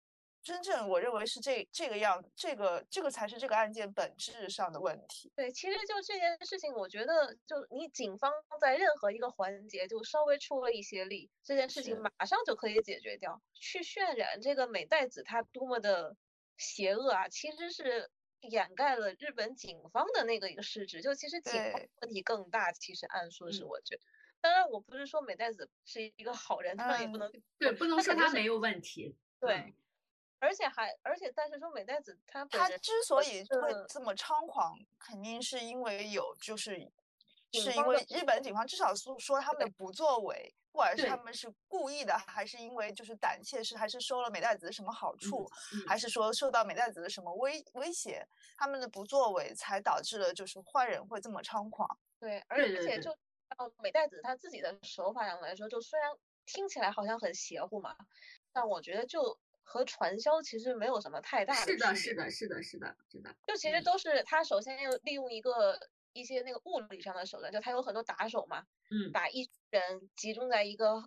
真正我认为是这这个样，这个这个才是这个案件本质上的问题。对，其实就这件事情，我觉得就你警方在任何一个环节就稍微出了一些力，这件事情马上就可以解决掉。去渲染这个美代子她多么的邪恶啊，其实是。掩盖了日本警方的那个一个失职，就其实警方问题更大。其实按说是我觉得，当然我不是说美代子是一个好人，他也不能对，不能说他没有问题。对，而且还而且但是说美代子他他之所以会这么猖狂，肯定是因为有就是是因为日本警方至少说说他们的不作为。不管是他们是故意的，还是因为就是胆怯，是还是收了美代子的什么好处，还是说受到美代子的什么威威胁，他们的不作为才导致了就是坏人会这么猖狂。对，而且就哦，美代子他自己的手法上来说，就虽然听起来好像很邪乎嘛，但我觉得就和传销其实没有什么太大的是的，是的，是的，是的，是的。就其实都是他首先要利用一个。一些那个物理上的手段，就他有很多打手嘛，嗯，把一人集中在一个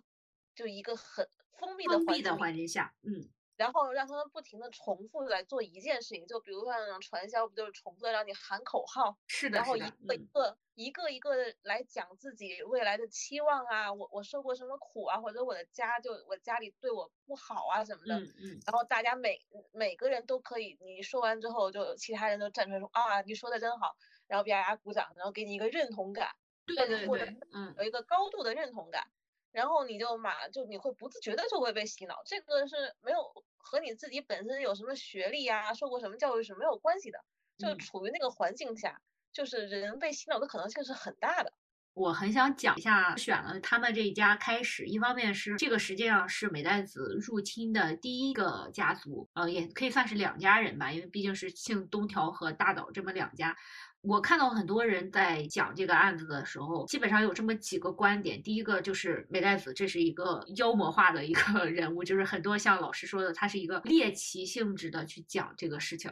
就一个很封闭的封闭的环境下，嗯，然后让他们不停的重复来做一件事情，就比如说那种传销，不就是重复的让你喊口号，是的，然后一个一个一个一个的来讲自己未来的期望啊，我我受过什么苦啊，或者我的家就我家里对我不好啊什么的，嗯嗯，然后大家每每个人都可以，你说完之后，就其他人都站出来说啊，你说的真好，然后啪啪鼓掌，然后给你一个认同感，对对对，嗯，有一个高度的认同感。然后你就马就你会不自觉的就会被洗脑，这个是没有和你自己本身有什么学历啊，受过什么教育是没有关系的，就处于那个环境下，就是人被洗脑的可能性是很大的。我很想讲一下，选了他们这一家开始，一方面是这个实际上是美代子入侵的第一个家族，呃，也可以算是两家人吧，因为毕竟是姓东条和大岛这么两家。我看到很多人在讲这个案子的时候，基本上有这么几个观点。第一个就是美代子，这是一个妖魔化的一个 人物，就是很多像老师说的，他是一个猎奇性质的去讲这个事情，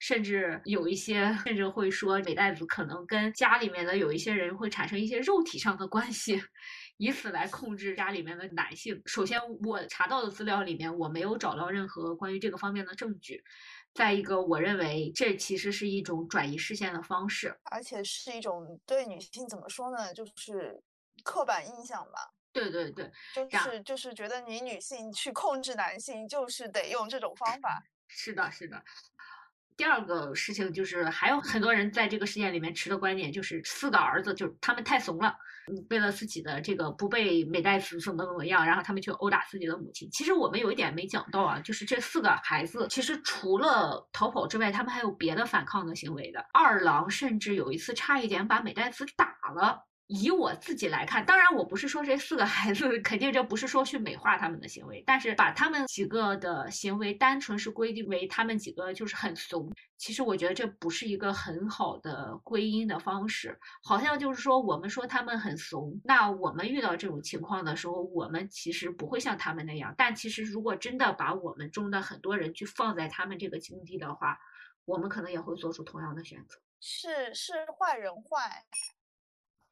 甚至有一些甚至会说美代子可能跟家里面的有一些人会产生一些肉体上的关系，以此来控制家里面的男性。首先，我查到的资料里面我没有找到任何关于这个方面的证据。再一个，我认为这其实是一种转移视线的方式，而且是一种对女性怎么说呢，就是刻板印象吧。对对对，就是就是觉得你女性去控制男性，就是得用这种方法。是的，是的。第二个事情就是，还有很多人在这个事件里面持的观点就是，四个儿子就是他们太怂了。为了自己的这个不被美代子怎么怎么样，然后他们去殴打自己的母亲。其实我们有一点没讲到啊，就是这四个孩子其实除了逃跑之外，他们还有别的反抗的行为的。二郎甚至有一次差一点把美代子打了。以我自己来看，当然我不是说这四个孩子，肯定这不是说去美化他们的行为，但是把他们几个的行为单纯是归定为他们几个就是很怂，其实我觉得这不是一个很好的归因的方式。好像就是说我们说他们很怂，那我们遇到这种情况的时候，我们其实不会像他们那样。但其实如果真的把我们中的很多人去放在他们这个境地的话，我们可能也会做出同样的选择。是是坏人坏。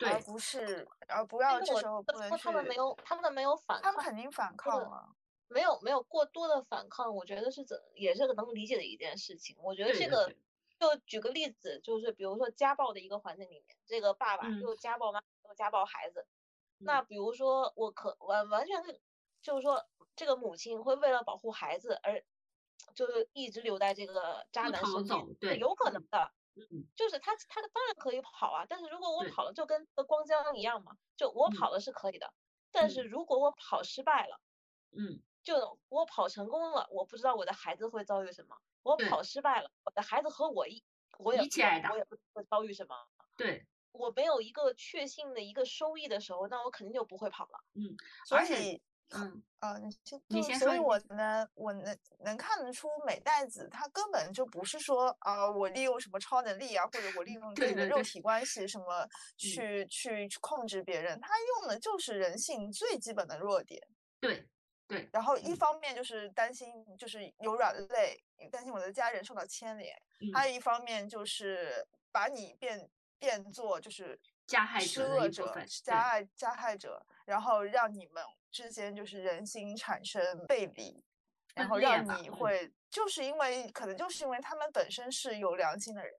而不是，而不要这时候不能去。他们没有，他们没有反抗，他们肯定反抗了。没有，没有过多的反抗，我觉得是怎，也是个能理解的一件事情。我觉得这个，就举个例子，就是比如说家暴的一个环境里面，这个爸爸又家暴妈，又家暴孩子。那比如说，我可完完全是，就是说，这个母亲会为了保护孩子而，就是一直留在这个渣男身边，对有可能的。嗯，就是他，他当然可以跑啊，但是如果我跑了，就跟光江一样嘛，就我跑了是可以的，但是如果我跑失败了，嗯，就我跑成功了，我不知道我的孩子会遭遇什么，我跑失败了，我的孩子和我一，我也我也不会遭遇什么，对，我没有一个确信的一个收益的时候，那我肯定就不会跑了，嗯，所以。嗯啊，你先，你先说。所以我呢，我能能看得出美代子她根本就不是说啊，我利用什么超能力啊，或者我利用自己的肉体关系什么去去控制别人，她用的就是人性最基本的弱点。对对。然后一方面就是担心，就是有软肋，担心我的家人受到牵连；还有一方面就是把你变变作就是加害者施恶者，加害加害者，然后让你们。之间就是人心产生背离，然后让你会就是因为可能就是因为他们本身是有良心的人，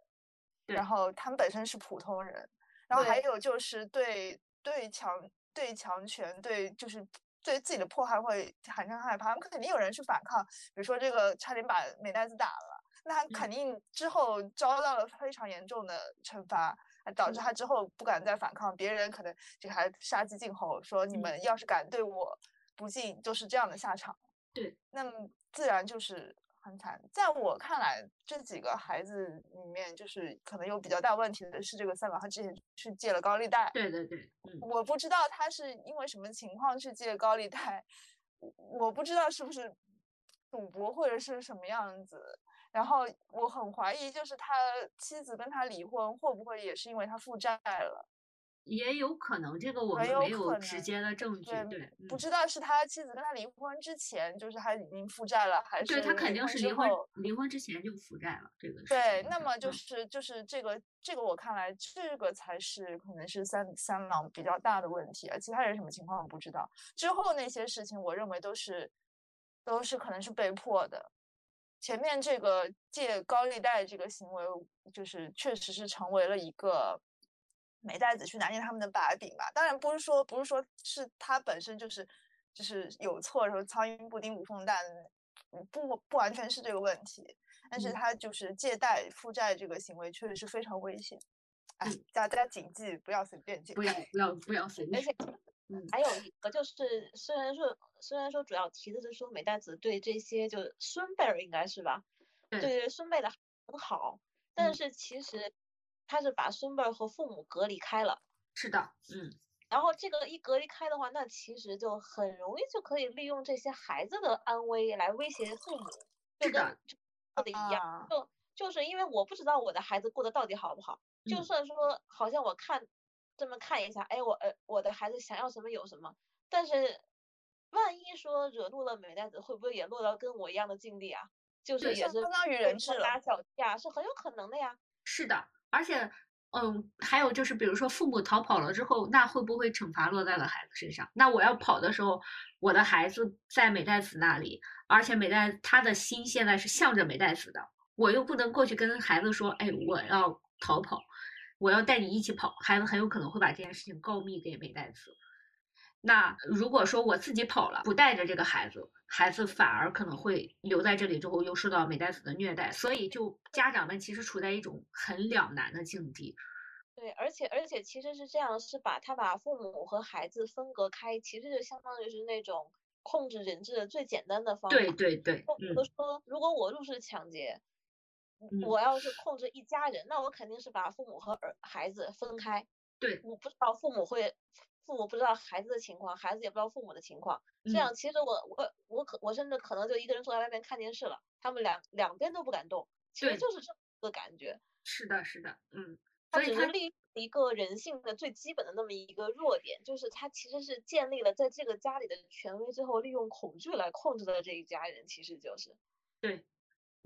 然后他们本身是普通人，然后还有就是对对强对强权对就是对自己的迫害会产生害怕，他们肯定有人去反抗，比如说这个差点把美代子打了，那肯定之后遭到了非常严重的惩罚。导致他之后不敢再反抗，别人可能就还杀鸡儆猴，说你们要是敢对我不敬，就是这样的下场。对，那么自然就是很惨。在我看来，这几个孩子里面，就是可能有比较大问题的是这个三宝，他之前去借了高利贷。对对对，嗯，我不知道他是因为什么情况去借高利贷，我不知道是不是赌博或者是什么样子。然后我很怀疑，就是他妻子跟他离婚，会不会也是因为他负债了？也有可能，这个我们没有直接的证据。对，不知道是他妻子跟他离婚之前，就是他已经负债了，还是对他肯定是离婚离婚之前就负债了。这个对，那么就是就是这个这个，我看来这个才是可能是三三郎比较大的问题啊。其他人什么情况我不知道。之后那些事情，我认为都是。都是可能是被迫的。前面这个借高利贷这个行为，就是确实是成为了一个美代子去拿捏他们的把柄吧。当然不是说不是说是他本身就是就是有错，说苍蝇不叮无缝蛋，不不完全是这个问题。但是他就是借贷负债这个行为确实是非常危险。哎，大家谨记不要随便借，不要不要不要随 便。而且，还有一个就是，虽然说虽然说主要提的是说美代子对这些就孙辈儿应该是吧，对孙辈的很好，但是其实他是把孙辈儿和父母隔离开了。是的，嗯。然后这个一隔离开的话，那其实就很容易就可以利用这些孩子的安危来威胁父母，就跟说的一样，就就是因为我不知道我的孩子过得到底好不好。就算说好像我看这么看一下，哎，我呃我的孩子想要什么有什么，但是万一说惹怒了美代子，会不会也落到跟我一样的境地啊？就是也是相当于人质打小架，是很有可能的呀。是的，而且嗯，还有就是，比如说父母逃跑了之后，那会不会惩罚落在了孩子身上？那我要跑的时候，我的孩子在美代子那里，而且美代他的心现在是向着美代子的，我又不能过去跟孩子说，哎，我要逃跑。我要带你一起跑，孩子很有可能会把这件事情告密给美代子。那如果说我自己跑了，不带着这个孩子，孩子反而可能会留在这里之后又受到美代子的虐待，所以就家长们其实处在一种很两难的境地。对，而且而且其实是这样，是把他把父母和孩子分隔开，其实就相当于是那种控制人质的最简单的方法。对对对，比如说，如果我入室抢劫。我要是控制一家人，那我肯定是把父母和儿孩子分开。对，我不知道父母会，父母不知道孩子的情况，孩子也不知道父母的情况。这样其实我我我可我甚至可能就一个人坐在外面看电视了，他们两两边都不敢动，其实就是这个感觉。是的，是的，嗯。他只是利用一个人性的最基本的那么一个弱点，就是他其实是建立了在这个家里的权威之后，利用恐惧来控制的这一家人，其实就是。对。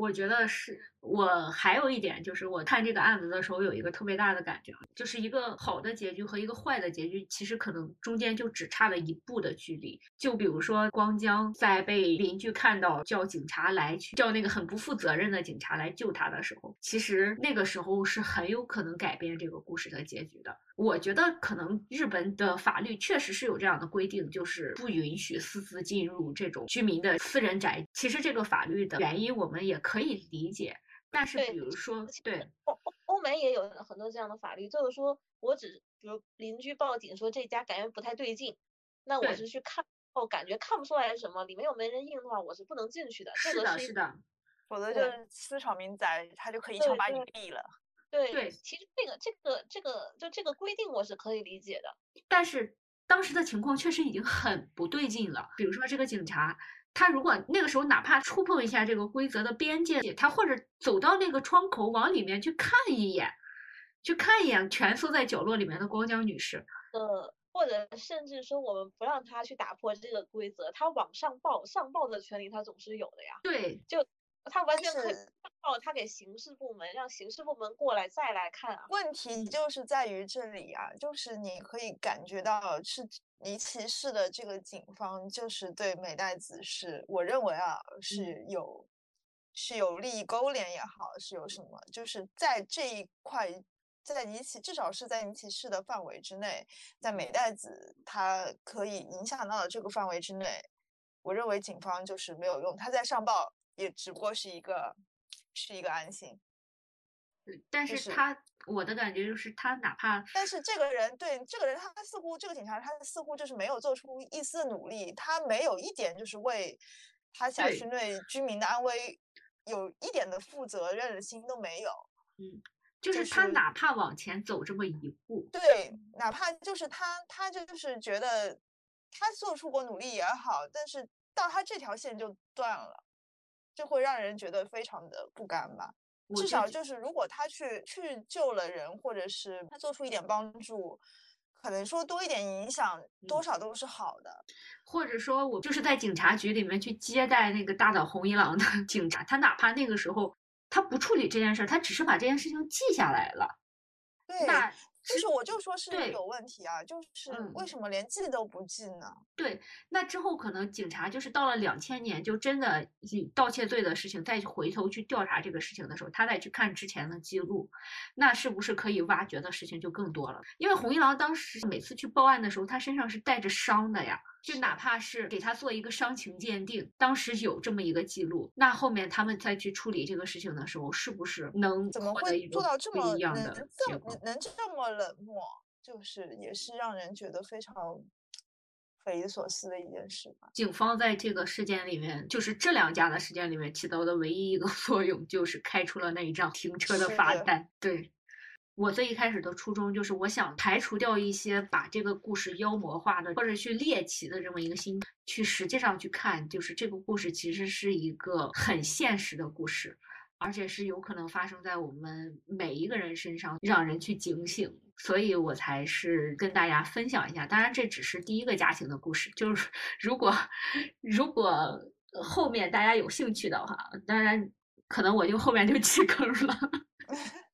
我觉得是我还有一点，就是我看这个案子的时候有一个特别大的感觉，就是一个好的结局和一个坏的结局，其实可能中间就只差了一步的距离。就比如说光江在被邻居看到叫警察来去叫那个很不负责任的警察来救他的时候，其实那个时候是很有可能改变这个故事的结局的。我觉得可能日本的法律确实是有这样的规定，就是不允许私自进入这种居民的私人宅。其实这个法律的原因我们也可以理解，但是比如说，对欧欧欧美也有很多这样的法律，就是说我只比如邻居报警说这家感觉不太对劲，那我是去看后感觉看不出来什么，里面又没人应的话，我是不能进去的。是的，是的，否则就是私闯民宅，他就可以一枪把你毙了。对对，其实这个这个这个就这个规定我是可以理解的，但是当时的情况确实已经很不对劲了。比如说这个警察，他如果那个时候哪怕触碰一下这个规则的边界，他或者走到那个窗口往里面去看一眼，去看一眼蜷缩在角落里面的光江女士，呃，或者甚至说我们不让他去打破这个规则，他往上报上报的权利他总是有的呀。对，就。他完全可以报他给刑事部门，让刑事部门过来再来看啊。问题就是在于这里啊，就是你可以感觉到是离奇市的这个警方，就是对美代子是，我认为啊是有是有利益勾连也好，是有什么，就是在这一块，在尼奇至少是在尼奇市的范围之内，在美代子他可以影响到的这个范围之内，我认为警方就是没有用，他在上报。也只不过是一个，是一个安心。但是他，我的感觉就是他哪怕，但是这个人对这个人，他似乎这个警察，他似乎就是没有做出一丝努力，他没有一点就是为他辖区内居民的安危有一点的负责任的心都没有。嗯，就是他哪怕往前走这么一步，对，哪怕就是他，他就是觉得他做出过努力也好，但是到他这条线就断了。就会让人觉得非常的不甘吧。至少就是，如果他去去救了人，或者是他做出一点帮助，可能说多一点影响，多少都是好的。或者说我就是在警察局里面去接待那个大岛红一郎的 警察，他哪怕那个时候他不处理这件事儿，他只是把这件事情记下来了。对，那就是我就说是有问题啊，就是为什么连记都不记呢？对，那之后可能警察就是到了两千年，就真的以盗窃罪的事情再回头去调查这个事情的时候，他再去看之前的记录，那是不是可以挖掘的事情就更多了？因为红一郎当时每次去报案的时候，他身上是带着伤的呀。就哪怕是给他做一个伤情鉴定，当时有这么一个记录，那后面他们再去处理这个事情的时候，是不是能怎么会做到这么能这么能这么冷漠？就是也是让人觉得非常匪夷所思的一件事吧。警方在这个事件里面，就是这两家的事件里面起到的唯一一个 作用，就是开出了那一张停车的罚单。对。我最一开始的初衷就是，我想排除掉一些把这个故事妖魔化的，或者去猎奇的这么一个心，去实际上去看，就是这个故事其实是一个很现实的故事，而且是有可能发生在我们每一个人身上，让人去警醒。所以我才是跟大家分享一下。当然，这只是第一个家庭的故事，就是 如果如果后面大家有兴趣的话，当然可能我就后面就弃坑了。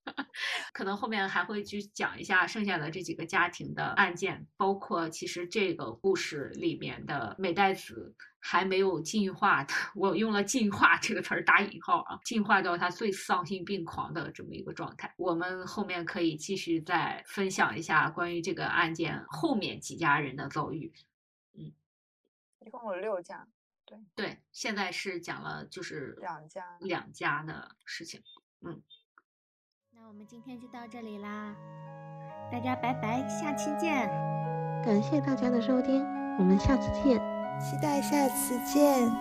可能后面还会去讲一下剩下的这几个家庭的案件，包括其实这个故事里面的美代子还没有进化的，我用了“进化”这个词儿打引号啊，进化到他最丧心病狂的这么一个状态。我们后面可以继续再分享一下关于这个案件后面几家人的遭遇。嗯，一共有六家，对对，现在是讲了就是两家两家的事情，嗯。那我们今天就到这里啦，大家拜拜，下期见！感谢大家的收听，我们下次见，期待下次见。